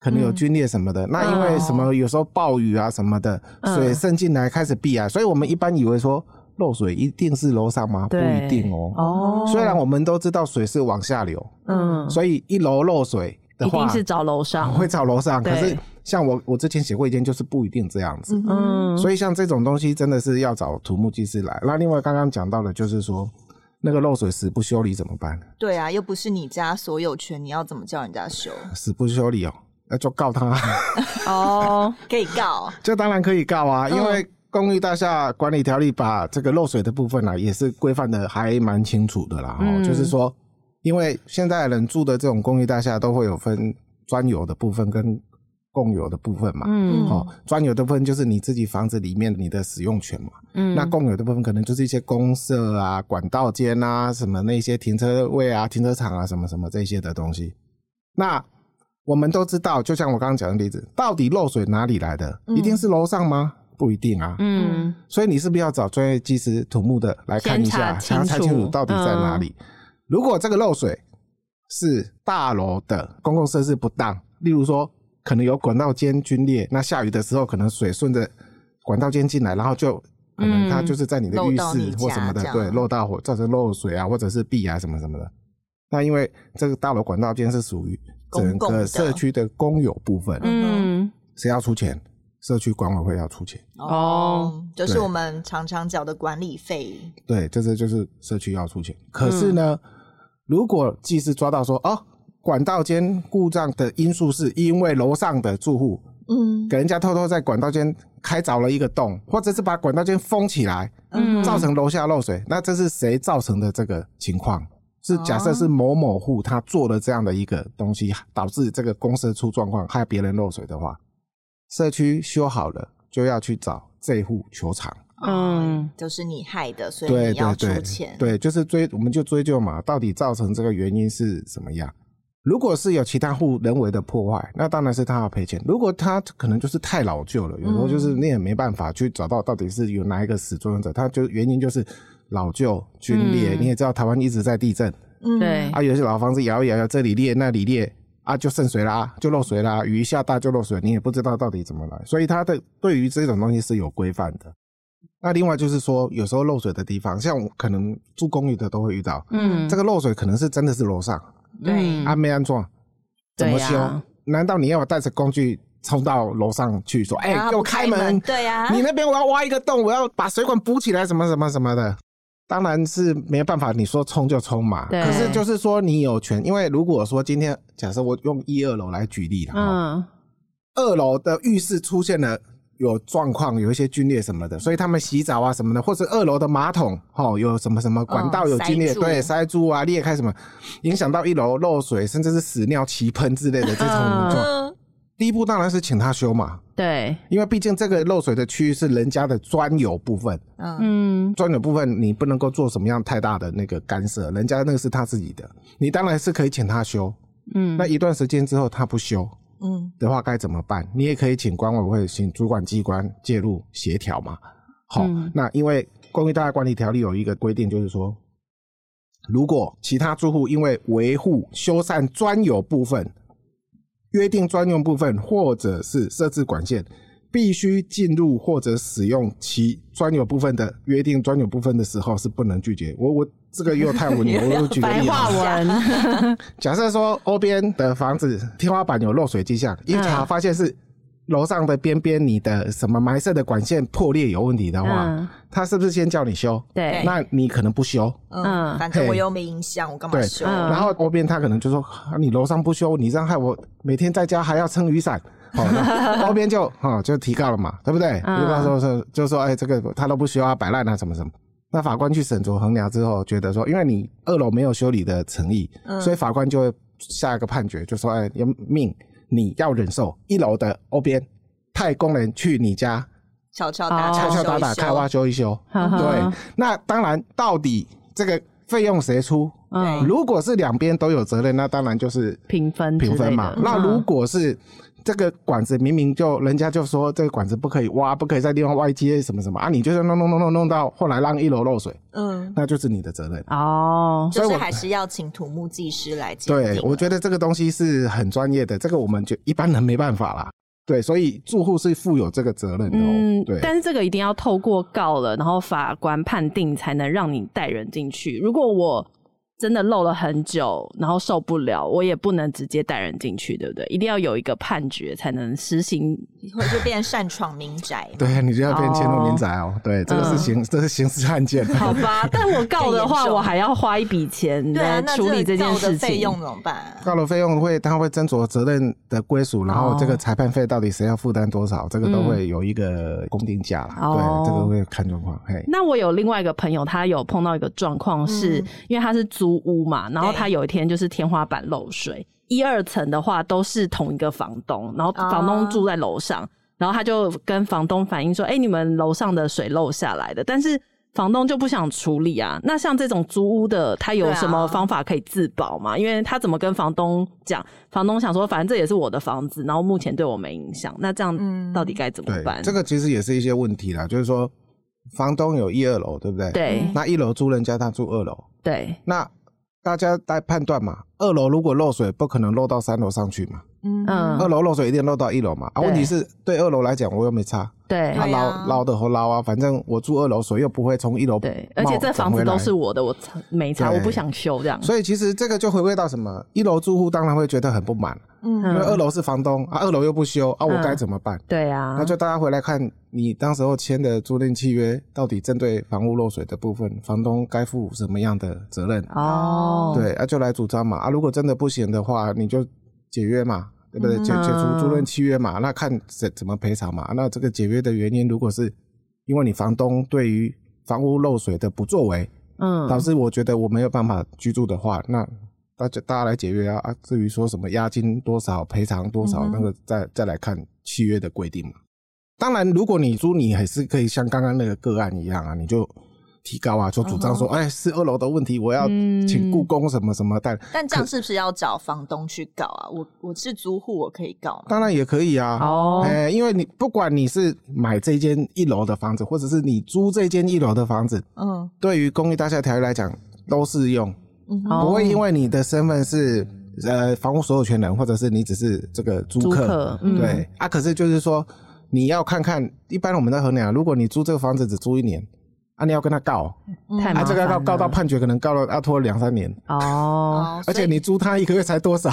Speaker 3: 可能有龟裂什么的。嗯、那因为什么？有时候暴雨啊什么的，水渗进来开始闭啊，所以我们一般以为说。漏水一定是楼上吗？不一定哦。哦，虽然我们都知道水是往下流，嗯，所以一楼漏水的话，
Speaker 1: 一定是找楼上，
Speaker 3: 会找楼上。可是像我，我之前写过一件，就是不一定这样子。嗯，所以像这种东西，真的是要找土木技师来。那另外刚刚讲到的，就是说那个漏水死不修理怎么办？
Speaker 2: 对啊，又不是你家所有权，你要怎么叫人家修？
Speaker 3: 死不修理哦，那就告他。
Speaker 2: 哦，*laughs* 可以告，*laughs*
Speaker 3: 这当然可以告啊，因为。公寓大厦管理条例把这个漏水的部分呢、啊，也是规范的还蛮清楚的啦。嗯、就是说，因为现在人住的这种公寓大厦都会有分专有的部分跟共有的部分嘛。嗯。哦，专有的部分就是你自己房子里面你的使用权嘛。嗯。那共有的部分可能就是一些公设啊、管道间啊、什么那些停车位啊、停车场啊、什么什么这些的东西。那我们都知道，就像我刚刚讲的例子，到底漏水哪里来的？一定是楼上吗？不一定啊，嗯，所以你是不是要找专业技师、土木的来看一下，想要猜清楚到底在哪里？嗯、如果这个漏水是大楼的公共设施不当，例如说可能有管道间龟裂，那下雨的时候可能水顺着管道间进来，然后就可能它就是在你的浴室或什么的，嗯、对，漏到火造成漏水啊，或者是壁啊什么什么的。那因为这个大楼管道间是属于整个社区的公有部分，嗯，谁要出钱？社区管委会要出钱
Speaker 2: 哦，就是我们常常缴的管理费。
Speaker 3: 对，这是就是社区要出钱。可是呢，嗯、如果技师抓到说，哦，管道间故障的因素是因为楼上的住户，嗯，给人家偷偷在管道间开凿了一个洞，或者是把管道间封起来，嗯，造成楼下漏水，那这是谁造成的这个情况？是假设是某某户他做了这样的一个东西，导致这个公司出状况，害别人漏水的话，社区修好了就要去找这户球场。
Speaker 2: 嗯，就是你害的，所以你要出钱。
Speaker 3: 对，对，对，对，就是追，我们就追究嘛，到底造成这个原因是什么样？如果是有其他户人为的破坏，那当然是他要赔钱。如果他可能就是太老旧了，有时候就是你也没办法去找到到底是有哪一个始作俑者，他就原因就是老旧、龟裂。嗯、你也知道台湾一直在地震，
Speaker 1: 嗯，对
Speaker 3: 啊，有些老房子摇一摇，这里裂那里裂啊，就渗水啦，就漏水啦，雨一下大就漏水，你也不知道到底怎么来。所以他的对于这种东西是有规范的。那另外就是说，有时候漏水的地方，像可能住公寓的都会遇到，嗯，这个漏水可能是真的是楼上。
Speaker 1: 对，
Speaker 3: 啊，没安装，怎么修？啊、难道你要我带着工具冲到楼上去说：“哎、欸，给我开门！”
Speaker 2: 门对呀、啊，
Speaker 3: 你那边我要挖一个洞，我要把水管补起来，什么什么什么的。当然是没办法，你说冲就冲嘛。对可是就是说你有权，因为如果说今天假设我用一二楼来举例了，嗯，二楼的浴室出现了。有状况，有一些龟裂什么的，所以他们洗澡啊什么的，或者二楼的马桶，哦，有什么什么管道有龟裂，哦、对，塞住啊裂开什么，影响到一楼漏水，甚至是屎尿齐喷之类的这种状况。嗯、第一步当然是请他修嘛，
Speaker 1: 对，
Speaker 3: 因为毕竟这个漏水的区域是人家的专有部分，嗯，专有部分你不能够做什么样太大的那个干涉，人家那个是他自己的，你当然是可以请他修，嗯，那一段时间之后他不修。嗯，的话该怎么办？你也可以请管委会，请主管机关介入协调嘛。好，嗯、那因为《公寓大厦管理条例》有一个规定，就是说，如果其他住户因为维护、修缮专有部分、约定专用部分，或者是设置管线，必须进入或者使用其专有部分的约定专有部分的时候，是不能拒绝。我我。这个又太 *laughs* 文了，我又举个例子。白话文。*laughs* 假设说欧边的房子天花板有漏水迹象，一查发现是楼上的边边你的什么埋设的管线破裂有问题的话，他是不是先叫你修？
Speaker 1: 对。
Speaker 3: 那你可能不修。
Speaker 2: 嗯。反正我又没影响，我干嘛修？
Speaker 3: 然后欧边他可能就说：“你楼上不修，你这样害我每天在家还要撑雨伞。”好，*laughs* 欧边就哈就提告了嘛，对不对？提告说是就说哎，这个他都不修啊，摆烂啊，什么什么。那法官去审酌衡量之后，觉得说，因为你二楼没有修理的诚意，嗯、所以法官就会下一个判决，就说，哎，要命你要忍受一楼的欧边派工人去你家
Speaker 2: 敲敲打
Speaker 3: 敲敲打打开挖修一修。呵呵对，那当然，到底这个费用谁出？嗯，如果是两边都有责任，那当然就是
Speaker 1: 平分
Speaker 3: 平分嘛。那如果是这个管子明明就人家就说这个管子不可以挖，不可以在地方外接什么什么啊，你就是弄弄弄弄弄到后来让一楼漏水，嗯，那就是你的责任
Speaker 1: 哦。
Speaker 2: 所以还是要请土木技师来鉴定。
Speaker 3: 对，我觉得这个东西是很专业的，这个我们就一般人没办法啦。对，所以住户是负有这个责任的。嗯，对。
Speaker 1: 但是这个一定要透过告了，然后法官判定才能让你带人进去。如果我真的漏了很久，然后受不了，我也不能直接带人进去，对不对？一定要有一个判决才能实行，
Speaker 2: 或者就变擅闯民宅。*laughs*
Speaker 3: 对，你就要变迁入民宅哦。对，这个是刑，这是刑事案件。
Speaker 1: 好吧，但我告的话，我还要花一笔钱来处理这件事情。
Speaker 2: 费用怎么办？
Speaker 3: 告了费用会，他会斟酌责任的归属，然后这个裁判费到底谁要负担多少，这个都会有一个公定价啦。对，这个会看状况。嘿，
Speaker 1: 那我有另外一个朋友，他有碰到一个状况，是因为他是租。租屋嘛，然后他有一天就是天花板漏水，一二层的话都是同一个房东，然后房东住在楼上，啊、然后他就跟房东反映说：“哎、欸，你们楼上的水漏下来的。”但是房东就不想处理啊。那像这种租屋的，他有什么方法可以自保吗？啊、因为他怎么跟房东讲？房东想说，反正这也是我的房子，然后目前对我没影响。那这样到底该怎么办？
Speaker 3: 这个其实也是一些问题啦，就是说房东有一二楼，对不对？
Speaker 1: 对。
Speaker 3: 那一楼租人家，他住二楼，
Speaker 1: 对。
Speaker 3: 那大家在判断嘛，二楼如果漏水，不可能漏到三楼上去嘛。嗯，二楼漏水一定漏到一楼嘛。啊，问题是对二楼来讲，我又没差。
Speaker 1: 对，
Speaker 3: 他捞捞的和捞啊，反正我住二楼，水又不会从一楼。
Speaker 1: 对，而且这房子都是我的，我没差，我不想修这样。
Speaker 3: 所以其实这个就回归到什么？一楼住户当然会觉得很不满，嗯，因为二楼是房东啊，二楼又不修啊，我该怎么办？
Speaker 1: 对啊，
Speaker 3: 那就大家回来看你当时候签的租赁契约，到底针对房屋漏水的部分，房东该负什么样的责任？哦，对，啊，就来主张嘛。啊，如果真的不行的话，你就解约嘛。对不对？解解除租赁契约嘛，那看怎怎么赔偿嘛。那这个解约的原因，如果是因为你房东对于房屋漏水的不作为，嗯，导致我觉得我没有办法居住的话，那大家大家来解约啊啊。至于说什么押金多少、赔偿多少，那个再再来看契约的规定嘛。当然，如果你租，你还是可以像刚刚那个个案一样啊，你就。提高啊，就主张说，哎、uh -huh. 欸，是二楼的问题，我要请故宫什么什么，但、嗯、
Speaker 2: 但这样是不是要找房东去告啊？我我是租户，我可以告吗？
Speaker 3: 当然也可以啊，哦，哎，因为你不管你是买这间一楼的房子，或者是你租这间一楼的房子，嗯、uh 对于公益大厦条例来讲都适用，uh -huh. 不会因为你的身份是呃房屋所有权人，或者是你只是这个租客，租客嗯、对啊，可是就是说你要看看，一般我们在衡量，如果你租这个房子只租一年。啊，你要跟他告，
Speaker 1: 太麻烦。
Speaker 3: 啊，这个要告到判决，可能告了要拖两三年。哦，而且你租他一个月才多少？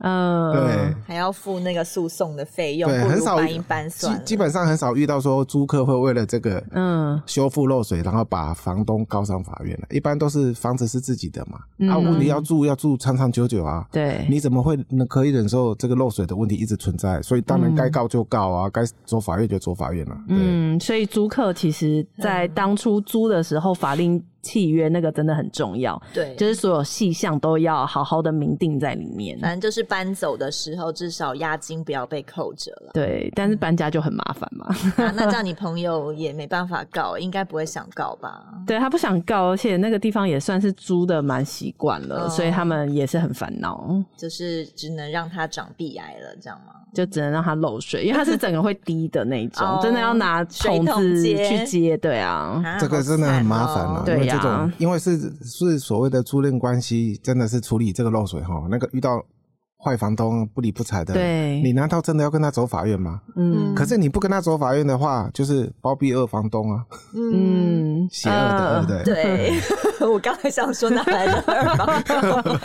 Speaker 3: 嗯，对，
Speaker 2: 还要付那个诉讼的费用，对，很少搬一搬算。
Speaker 3: 基基本上很少遇到说租客会为了这个嗯修复漏水，然后把房东告上法院了。一般都是房子是自己的嘛，嗯、啊，问题要住要住长长久久啊。对，你怎么会能可以忍受这个漏水的问题一直存在？所以当然该告就告啊，该、嗯、走法院就走法院了。
Speaker 1: 嗯，所以租客其实在当初。租的时候，法令契约那个真的很重要，对，就是所有细项都要好好的明定在里面。
Speaker 2: 反正就是搬走的时候，至少押金不要被扣着了。
Speaker 1: 对，但是搬家就很麻烦嘛。
Speaker 2: 啊，那这样你朋友也没办法告，应该不会想告吧？*laughs*
Speaker 1: 对，他不想告，而且那个地方也算是租的蛮习惯了，哦，所以他们也是很烦恼。
Speaker 2: 就是只能让他长壁癌了，这样吗？
Speaker 1: 就只能让它漏水，因为它是整个会滴的那种，*laughs* 真的要拿桶子去接。对啊，
Speaker 3: 这个真的很麻烦了。对呀，这种因为是是所谓的租赁关系，真的是处理这个漏水哈，那个遇到坏房东不理不睬的，对，你难道真的要跟他走法院吗？嗯，可是你不跟他走法院的话，就是包庇二房东啊，嗯，邪恶的，对不对？
Speaker 2: 对，*laughs* 我刚才想说哪来的二房东？*laughs*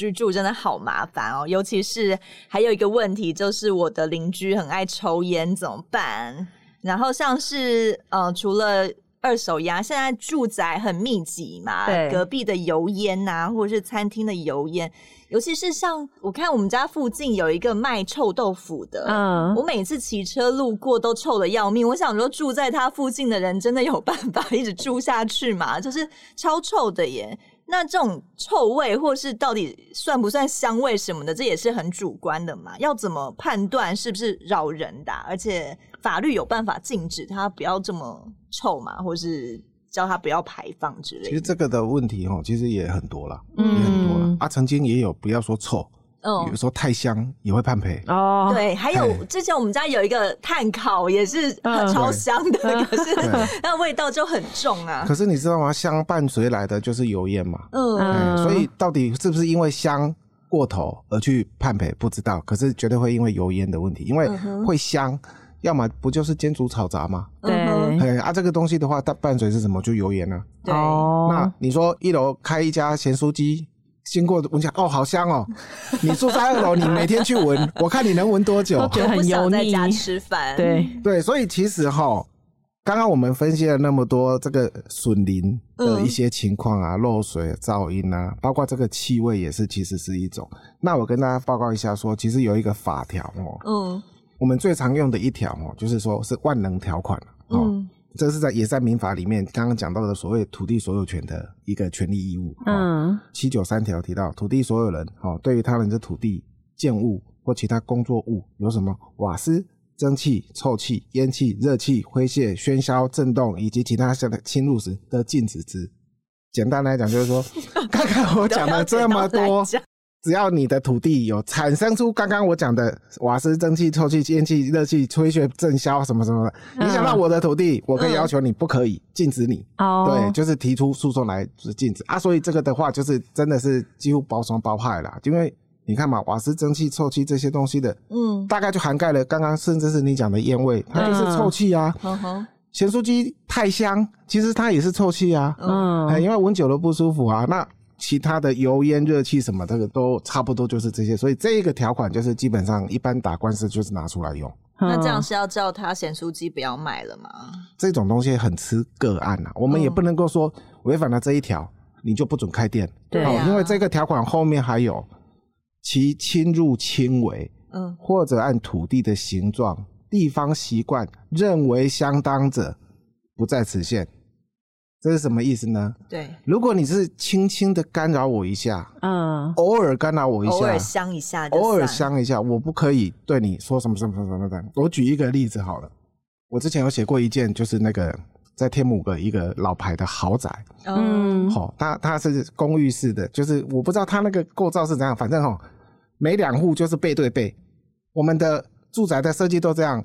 Speaker 2: 居住真的好麻烦哦，尤其是还有一个问题，就是我的邻居很爱抽烟，怎么办？然后像是呃，除了二手烟，现在住宅很密集嘛，隔壁的油烟啊，或者是餐厅的油烟，尤其是像我看我们家附近有一个卖臭豆腐的，嗯，我每次骑车路过都臭的要命。我想说，住在他附近的人真的有办法一直住下去吗？就是超臭的耶。那这种臭味，或是到底算不算香味什么的，这也是很主观的嘛。要怎么判断是不是扰人的啊？而且法律有办法禁止它不要这么臭嘛，或是叫它不要排放之类的。
Speaker 3: 其实这个的问题哦，其实也很多了，嗯，也很多了。啊，曾经也有不要说臭。嗯，有时候太香也会判赔
Speaker 2: 哦。对，还有之前我们家有一个炭烤也是超香的，嗯、可是那味道就很重啊。
Speaker 3: 可是你知道吗？香伴随来的就是油烟嘛。嗯，所以到底是不是因为香过头而去判赔？不知道。可是绝对会因为油烟的问题，因为会香，要么不就是煎煮炒炸吗？对。哎啊，这个东西的话，它伴随是什么？就油烟啊。对。那你说一楼开一家咸酥鸡。经过闻下，哦，好香哦！*laughs* 你住在二楼，你每天去闻，*laughs* 我看你能闻多久？
Speaker 1: 觉得很油腻。
Speaker 2: 在家吃饭，
Speaker 1: 对
Speaker 3: 对，所以其实哈，刚刚我们分析了那么多这个损邻的一些情况啊，嗯、漏水、噪音啊，包括这个气味也是，其实是一种。那我跟大家报告一下说，说其实有一个法条哦，嗯，我们最常用的一条哦，就是说是万能条款哦。嗯这是在也在民法里面刚刚讲到的所谓土地所有权的一个权利义务。嗯，七九三条提到土地所有人，哦，对于他人的土地建物或其他工作物有什么瓦斯、蒸汽、臭气、烟气、热气、灰屑、喧嚣、震动以及其他相的侵入时的禁止之。简单来讲就是说，*laughs* 看看我讲了这么多。只要你的土地有产生出刚刚我讲的瓦斯、蒸汽、臭气、烟气、热气、吹雪、震销什么什么的，影响到我的土地，我可以要求你不可以禁止你。哦、嗯，对，就是提出诉讼来是禁止啊。所以这个的话，就是真的是几乎包双包害啦。因为你看嘛，瓦斯、蒸汽、臭气这些东西的，嗯，大概就涵盖了刚刚甚至是你讲的烟味，它就是臭气啊。嗯哼，咸酥鸡太香，其实它也是臭气啊。嗯，因为闻久了不舒服啊。那其他的油烟、热气什么，这个都差不多，就是这些。所以这个条款就是基本上一般打官司就是拿出来用。
Speaker 2: 那这样是要叫他咸酥鸡不要卖了吗？
Speaker 3: 这种东西很吃个案啊，我们也不能够说违反了这一条你就不准开店。对啊，因为这个条款后面还有其侵入轻微嗯，或者按土地的形状、地方习惯认为相当者，不在此限。这是什么意思呢？
Speaker 2: 对，
Speaker 3: 如果你是轻轻的干扰我一下，嗯，偶尔干扰我一下，偶
Speaker 2: 尔香一下，
Speaker 3: 偶尔香一下，我不可以对你说什么什么什么什么的。我举一个例子好了，我之前有写过一件，就是那个在天母的一个老牌的豪宅，嗯，好，它它是公寓式的，就是我不知道它那个构造是怎样，反正哈，每两户就是背对背，我们的住宅的设计都这样。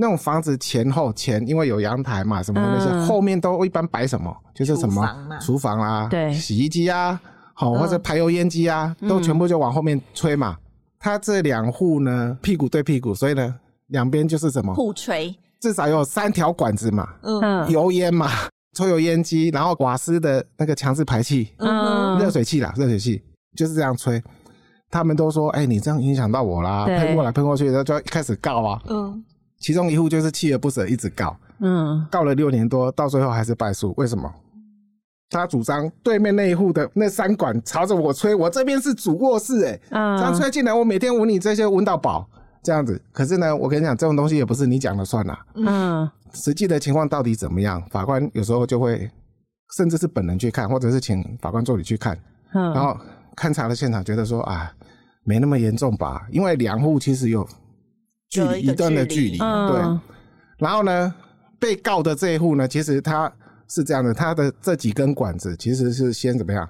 Speaker 3: 那种房子前后前，因为有阳台嘛，什么的那些，嗯、后面都一般摆什么，就是什么厨房啊，
Speaker 1: 对，
Speaker 3: 洗衣机啊，好、嗯、或者排油烟机啊，都全部就往后面吹嘛。嗯、它这两户呢，屁股对屁股，所以呢，两边就是什么
Speaker 2: 互吹，
Speaker 3: 至少有三条管子嘛，嗯，油烟嘛，抽油烟机，然后瓦斯的那个强制排气，嗯，热水器啦，热水器就是这样吹。他们都说，哎、欸，你这样影响到我啦，喷过来喷过去，然后就要开始告啊，嗯。其中一户就是锲而不舍，一直告，嗯，告了六年多，到最后还是败诉。为什么？他主张对面那一户的那三管朝着我吹，我这边是主卧室，哎，嗯，这样吹进来，我每天闻你这些闻到饱，这样子。可是呢，我跟你讲，这种东西也不是你讲了算啦，嗯，实际的情况到底怎么样？法官有时候就会，甚至是本人去看，或者是请法官助理去看，嗯，然后勘察的现场觉得说啊，没那么严重吧，因为两户其实有。距离一段的距离，对。嗯、然后呢，被告的这一户呢，其实他是这样的，他的这几根管子其实是先怎么样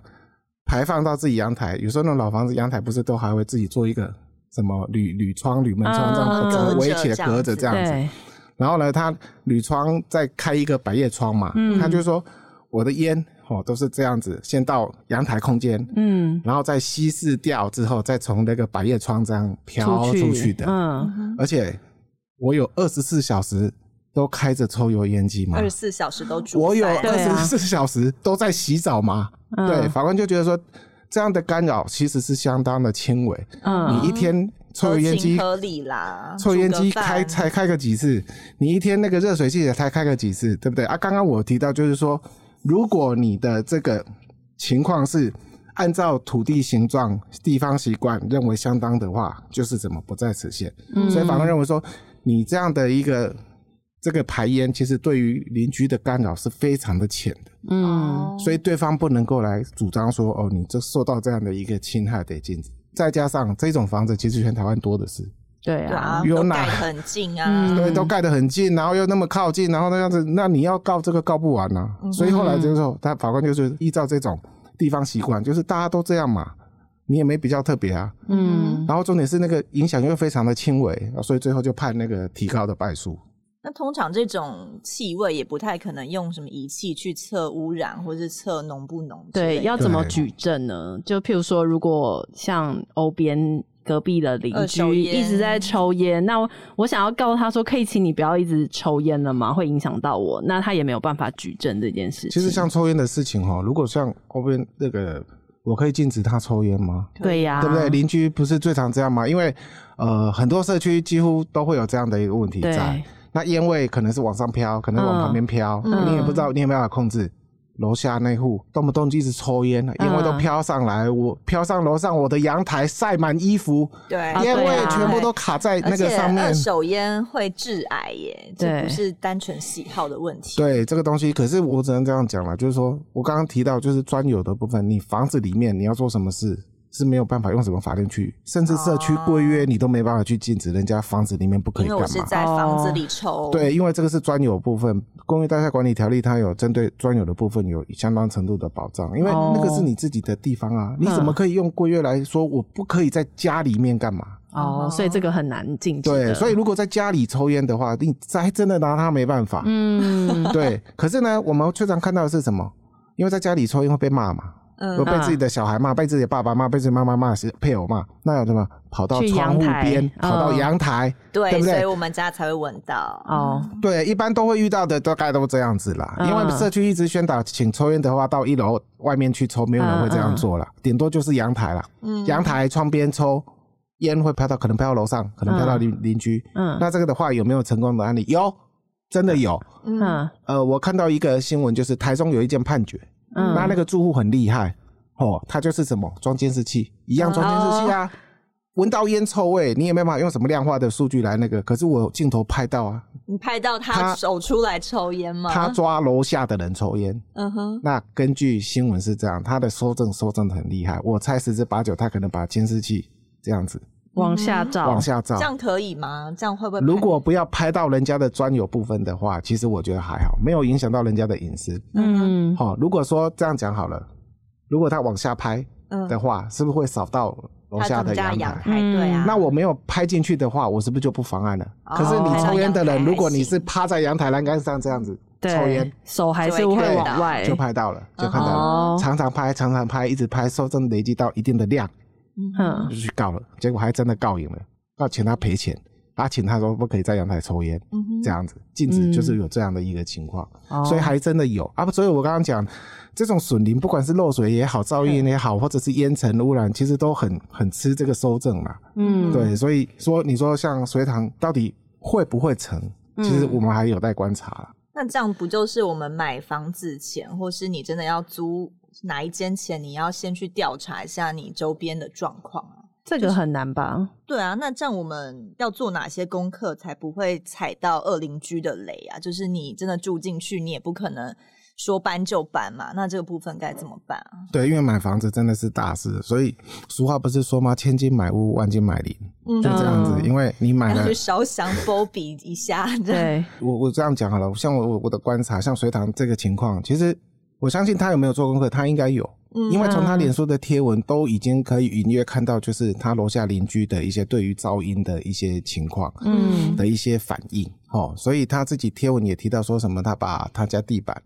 Speaker 3: 排放到自己阳台。有时候那种老房子阳台不是都还会自己做一个什么铝铝窗、铝门窗这样子围起来隔着这样子。然后呢，他铝窗再开一个百叶窗嘛，嗯、他就说我的烟。哦，都是这样子，先到阳台空间，嗯，然后再稀释掉之后，再从那个百叶窗这样飘出去的，嗯，而且我有二十四小时都开着抽油烟机吗？
Speaker 2: 二十四小时都煮，
Speaker 3: 我有二十四小时都在洗澡吗？对，啊、对，法官就觉得说，这样的干扰其实是相当的轻微，嗯，你一天抽油烟机
Speaker 2: 合理啦，
Speaker 3: 抽油烟机开才开个几次，你一天那个热水器也才开个几次，对不对啊？刚刚我提到就是说。如果你的这个情况是按照土地形状、地方习惯认为相当的话，就是怎么不在此限。嗯、所以法官认为说，你这样的一个这个排烟，其实对于邻居的干扰是非常的浅的。嗯，所以对方不能够来主张说，哦，你这受到这样的一个侵害得禁止。再加上这种房子，其实全台湾多的是。
Speaker 1: 对啊，
Speaker 2: 有哪很近啊？
Speaker 3: 对，都盖得很近，然后又那么靠近，然后那样子，那你要告这个告不完啊。嗯、所以后来就是说，他法官就是依照这种地方习惯，就是大家都这样嘛，你也没比较特别啊。嗯。然后重点是那个影响又非常的轻微，所以最后就判那个提高的败诉。
Speaker 2: 那通常这种气味也不太可能用什么仪器去测污染，或是测浓不浓。
Speaker 1: 对，要怎么举证呢？就譬如说，如果像欧边。隔壁的邻居一直在抽烟，那我，想要告诉他说，可以请你不要一直抽烟了吗？会影响到我，那他也没有办法举证这件事情。
Speaker 3: 其实像抽烟的事情哈，如果像后边那个，我可以禁止他抽烟吗？
Speaker 1: 对呀，
Speaker 3: 对不对？邻居不是最常这样吗？因为呃，很多社区几乎都会有这样的一个问题在，那烟味可能是往上飘，可能往旁边飘，嗯、你也不知道，你也没办法控制。楼下那户动不动就一直抽烟，烟味都飘上来，嗯、我飘上楼上，我的阳台晒满衣服，
Speaker 2: 对，
Speaker 3: 烟味全部都卡在那个上面。
Speaker 2: 二手烟会致癌耶，这不是单纯喜好的问题。
Speaker 3: 对这个东西，可是我只能这样讲了，就是说我刚刚提到就是专有的部分，你房子里面你要做什么事？是没有办法用什么法令去，甚至社区规约你都没办法去禁止人家房子里面不可以干嘛？
Speaker 2: 因为我是在房子里抽。
Speaker 3: 对，因为这个是专有部分，《公寓大厦管理条例》它有针对专有的部分有相当程度的保障，因为那个是你自己的地方啊，你怎么可以用规约来说我不可以在家里面干嘛？
Speaker 1: 哦，所以这个很难禁止。
Speaker 3: 对，所以如果在家里抽烟的话，你还真的拿他没办法。嗯，对。可是呢，我们最常看到的是什么？因为在家里抽烟会被骂嘛。有被自己的小孩骂，被自己的爸爸骂，被自己妈妈骂，是配偶骂，那有什么？跑到窗户边，跑到阳台，
Speaker 2: 对，
Speaker 3: 对不对？
Speaker 2: 所以我们家才会闻到。哦，
Speaker 3: 对，一般都会遇到的，大概都这样子啦。因为社区一直宣导，请抽烟的话，到一楼外面去抽，没有人会这样做了，顶多就是阳台了。嗯，阳台窗边抽烟会飘到，可能飘到楼上，可能飘到邻邻居。嗯，那这个的话有没有成功的案例？有，真的有。嗯，呃，我看到一个新闻，就是台中有一件判决。嗯，那那个住户很厉害哦，他就是什么装监视器，一样装监视器啊，闻到烟臭味，你也没办法用什么量化的数据来那个，可是我镜头拍到啊，
Speaker 2: 你拍到他走出来抽烟吗？
Speaker 3: 他抓楼下的人抽烟，
Speaker 2: 嗯哼。
Speaker 3: 那根据新闻是这样，他的搜证搜证的很厉害，我猜十之八九，他可能把监视器这样子
Speaker 1: 往下照，
Speaker 3: 往下照，
Speaker 2: 这样可以吗？这样会不会？
Speaker 3: 如果不要拍到人家的专有部分的话，其实我觉得还好，没有影响到人家的隐私。嗯，好，如果说这样讲好了，如果他往下拍的话，嗯、是不是会扫到？楼下的阳台，
Speaker 2: 对啊。
Speaker 3: 那我没有拍进去的话，我是不是就不妨碍了？可是你抽烟的人，如果你是趴在阳台栏杆上这样子抽烟，
Speaker 1: 手还是会往外，
Speaker 3: 就拍到了，就看到了。常常拍，常常拍，一直拍，搜证累积到一定的量，嗯，就去告了。结果还真的告赢了，告请他赔钱，他请他说不可以在阳台抽烟，这样子禁止，就是有这样的一个情况，所以还真的有啊。所以我刚刚讲。这种笋林，不管是漏水也好，噪音也好，或者是烟尘污染，其实都很很吃这个收证嘛。嗯，对，所以说你说像隋唐到底会不会成，其实我们还有待观察。
Speaker 2: 那这样不就是我们买房子前，或是你真的要租哪一间前，你要先去调查一下你周边的状况啊？
Speaker 1: 这个很难吧？
Speaker 2: 对啊，那这样我们要做哪些功课才不会踩到恶邻居的雷啊？就是你真的住进去，你也不可能。说搬就搬嘛，那这个部分该怎么办啊？
Speaker 3: 对，因为买房子真的是大事，所以俗话不是说吗？千金买屋，万金买邻，嗯、就这样子。因为你买了，
Speaker 2: 去烧香 *laughs* 波比一下。
Speaker 1: 对，
Speaker 3: 我我这样讲好了，像我我我的观察，像隋唐这个情况，其实我相信他有没有做功课，他应该有，嗯、因为从他脸书的贴文都已经可以隐约看到，就是他楼下邻居的一些对于噪音的一些情况，嗯，的一些反应。哦，所以他自己贴文也提到说什么，他把他家地板。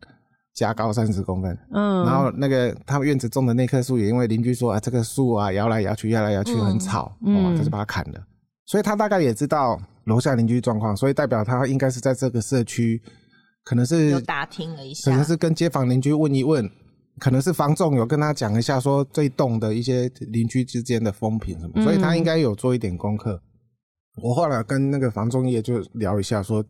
Speaker 3: 加高三十公分，嗯，然后那个他们院子种的那棵树也因为邻居说啊，这个树啊摇来摇去，摇来摇去很吵，嗯，他就把它砍了。所以他大概也知道楼下邻居状况，所以代表他应该是在这个社区，可能是有
Speaker 2: 打听了一下，
Speaker 3: 可能是跟街坊邻居问一问，可能是房仲有跟他讲一下说这栋的一些邻居之间的风评什么，所以他应该有做一点功课。我后来跟那个房仲业就聊一下说。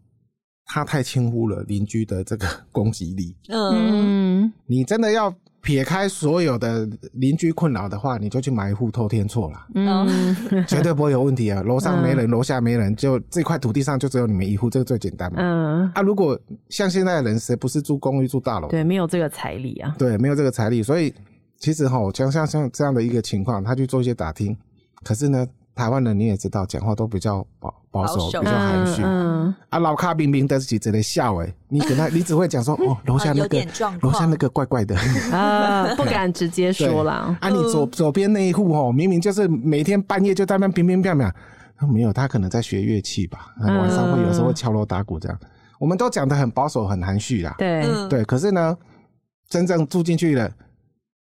Speaker 3: 他太轻忽了邻居的这个攻击力。嗯，你真的要撇开所有的邻居困扰的话，你就去买一户透天厝啦。嗯，绝对不会有问题啊。楼上没人，楼下没人，就这块土地上就只有你们一户，这个最简单嘛。嗯，啊，如果像现在的人，谁不是住公寓住大楼？
Speaker 1: 对，没有这个财力啊。
Speaker 3: 对，没有这个财力，所以其实哈，像像像这样的一个情况，他去做一些打听，可是呢。台湾人你也知道，讲话都比较保保守，比较含蓄。嗯，啊，老卡明明的是只能笑诶，你跟他，*laughs* 你只会讲说 *laughs* 哦，楼下那个，楼下那个怪怪的
Speaker 1: 啊，不敢直接说啦。
Speaker 3: 啊，你左左边那一户哦，明明就是每天半夜就在那乒乒乓乓，没有，他可能在学乐器吧，晚上会有时候会敲锣打鼓这样。我们都讲得很保守，很含蓄啦。
Speaker 1: 对
Speaker 3: 对，可是呢，真正住进去了。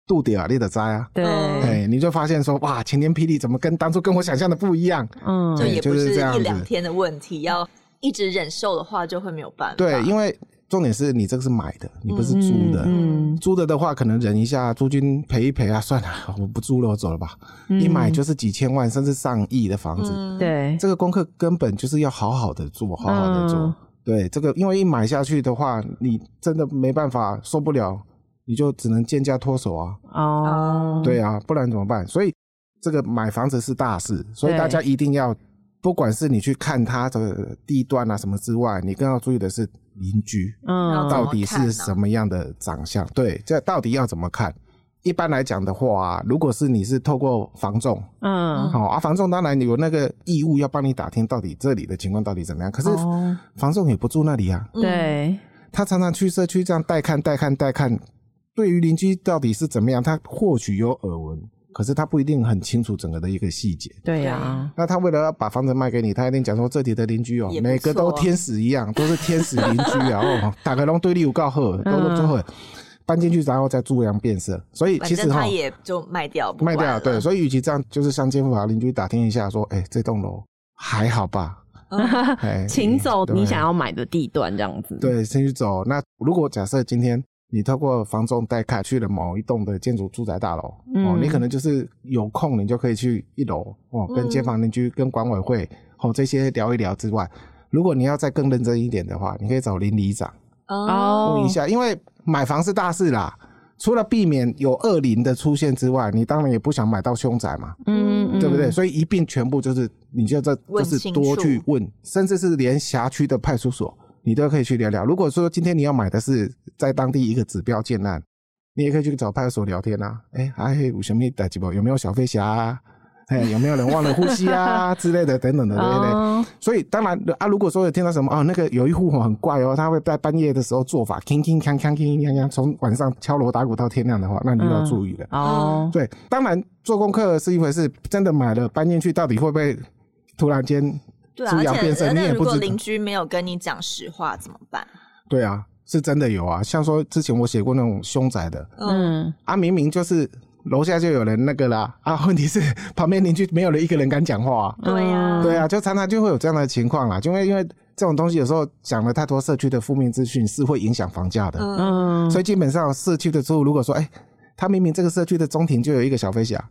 Speaker 3: 度点啊，你得摘啊，
Speaker 1: 对，哎，
Speaker 3: 你就发现说，哇，晴天霹雳，怎么跟当初跟我想象的不一样？
Speaker 2: 嗯，就也不是一两天的问题，要一直忍受的话，就会没有办法。
Speaker 3: 对，因为重点是你这个是买的，你不是租的。嗯，租的的话，可能忍一下，租金赔一赔啊，算了，我不租了，我走了吧。一买就是几千万甚至上亿的房子，
Speaker 1: 对，
Speaker 3: 这个功课根本就是要好好的做，好好的做。对，这个因为一买下去的话，你真的没办法，受不了。你就只能贱价脱手啊！哦，oh. 对啊，不然怎么办？所以这个买房子是大事，所以大家一定要，不管是你去看它的地段啊什么之外，你更要注意的是邻居，嗯，到底是什么样的长相？嗯、对，这到底要怎么看？一般来讲的话，如果是你是透过房仲，嗯，好啊，房仲当然有那个义务要帮你打听到底这里的情况到底怎么样。可是房仲也不住那里啊，
Speaker 1: 对、嗯，
Speaker 3: 他常常去社区这样带看带看带看。对于邻居到底是怎么样，他或许有耳闻，可是他不一定很清楚整个的一个细节。
Speaker 1: 对呀、啊，
Speaker 3: 那他为了要把房子卖给你，他一定讲说这里的邻居哦，每个都天使一样，都是天使邻居啊，*laughs* 哦，大概拢对立有告贺，都都最后搬进去，然后再住样变色。所以其实
Speaker 2: 他也就卖掉，
Speaker 3: 卖掉。对，所以与其这样，就是向街坊邻居打听一下，说，哎，这栋楼还好吧？
Speaker 1: 请走你想要买的地段，这样子。
Speaker 3: 对，先去走。那如果假设今天。你透过房仲带卡去了某一栋的建筑住宅大楼，嗯、哦，你可能就是有空，你就可以去一楼哦，跟街坊邻居、跟管委会哦这些聊一聊之外，如果你要再更认真一点的话，你可以找邻里长哦。问一下，因为买房是大事啦，除了避免有恶邻的出现之外，你当然也不想买到凶宅嘛，嗯，对不对？所以一并全部就是，你就这就是多去问，甚至是连辖区的派出所，你都可以去聊聊。如果说今天你要买的是在当地一个指标建案，你也可以去找派出所聊天啊。哎，还有什么代志不？有没有小飞侠啊？哎，有没有人忘了呼吸啊 *laughs* 之类的等等的，对不对？哦、所以当然啊，如果说有听到什么哦，那个有一户很怪哦，他会在半夜的时候做法，铿铿锵锵铿锵锵，从晚上敲锣打鼓到天亮的话，那你就要注意了。嗯、哦，对，当然做功课是一回事，真的买了搬进去，到底会不会突然间猪羊变色？你也不知道。
Speaker 2: 如果邻居没有跟你讲实话怎么办？
Speaker 3: 对啊，是真的有啊，像说之前我写过那种凶宅的，嗯，啊，明明就是。楼下就有人那个啦啊！问题是 *laughs* 旁边邻居没有人一个人敢讲话。
Speaker 2: 对呀，
Speaker 3: 对啊，就常常就会有这样的情况啦。就因为因为这种东西有时候讲了太多社区的负面资讯，是会影响房价的。嗯，所以基本上社区的住户如果说，哎，他明明这个社区的中庭就有一个小飞侠，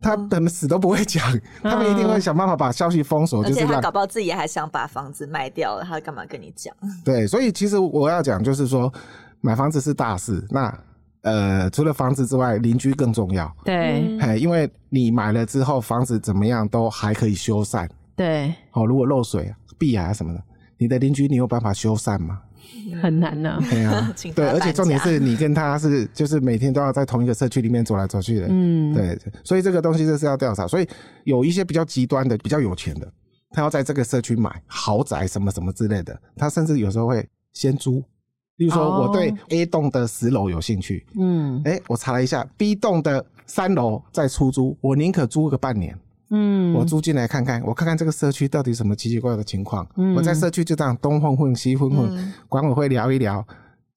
Speaker 3: 他怎么死都不会讲，他们一定会想办法把消息封锁。就是
Speaker 2: 他搞不好自己还想把房子卖掉了，他干嘛跟你讲？*laughs*
Speaker 3: 对，所以其实我要讲就是说，买房子是大事。那呃，除了房子之外，邻居更重要。
Speaker 1: 对，
Speaker 3: 嘿，因为你买了之后，房子怎么样都还可以修缮。
Speaker 1: 对，
Speaker 3: 哦，如果漏水、壁癌什么的，你的邻居你有办法修缮吗？*laughs*
Speaker 1: 很难呢。*laughs*
Speaker 3: 对啊，*laughs* 对，而且重点是你跟他是就是每天都要在同一个社区里面走来走去的。嗯，对，所以这个东西就是要调查。所以有一些比较极端的、比较有钱的，他要在这个社区买豪宅什么什么之类的，他甚至有时候会先租。比如说，我对 A 栋的十楼有兴趣，嗯，哎，我查了一下 B 栋的三楼在出租，我宁可租个半年，嗯，我租进来看看，我看看这个社区到底什么奇奇怪怪的情况，嗯，我在社区就这样东混混西混混，管委会聊一聊，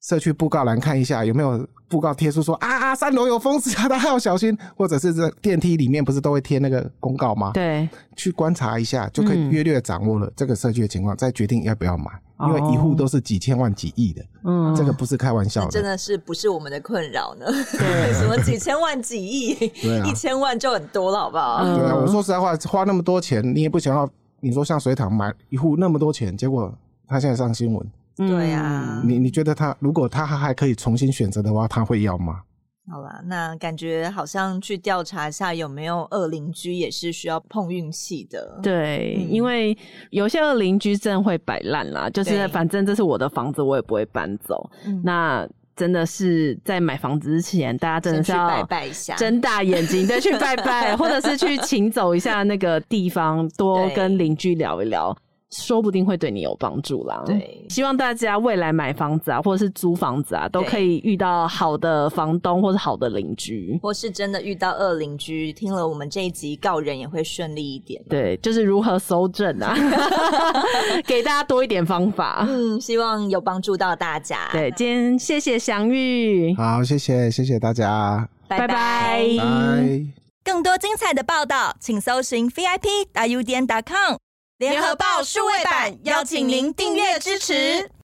Speaker 3: 社区布告栏看一下有没有布告贴出说啊啊三楼有疯子啊，大家要小心，或者是这电梯里面不是都会贴那个公告吗？
Speaker 1: 对，
Speaker 3: 去观察一下就可以约略掌握了这个社区的情况，再决定要不要买。因为一户都是几千万、几亿的，嗯，这个不是开玩笑的，
Speaker 2: 真的是不是我们的困扰呢？对，什么几千万、几亿，对啊，一千万就很多了，好不好？
Speaker 3: 对啊，我说实在话，花那么多钱，你也不想要。你说像水塘买一户那么多钱，结果他现在上新闻，
Speaker 2: 对呀，
Speaker 3: 你你觉得他如果他还可以重新选择的话，他会要吗？
Speaker 2: 好啦，那感觉好像去调查一下有没有恶邻居，也是需要碰运气的。
Speaker 1: 对，嗯、因为有些恶邻居真的会摆烂啦，就是反正这是我的房子，我也不会搬走。那真的是在买房子之前，大家真的是要拜拜一下，睁大眼睛的去拜拜，*laughs* 或者是去请走一下那个地方，多跟邻居聊一聊。说不定会对你有帮助啦。
Speaker 2: 对，
Speaker 1: 希望大家未来买房子啊，或者是租房子啊，都可以遇到好的房东或者好的邻居，
Speaker 2: 或是真的遇到恶邻居，听了我们这一集告人也会顺利一点。
Speaker 1: 对，就是如何搜证啊，*laughs* *laughs* 给大家多一点方法。
Speaker 2: 嗯，希望有帮助到大家。
Speaker 1: 对，今天谢谢祥玉，
Speaker 3: 好，谢谢谢谢大家，
Speaker 1: 拜拜拜。
Speaker 2: 更多精彩的报道，请搜寻 VIP 大 U 点 com。联合报数位版邀请您订阅支持。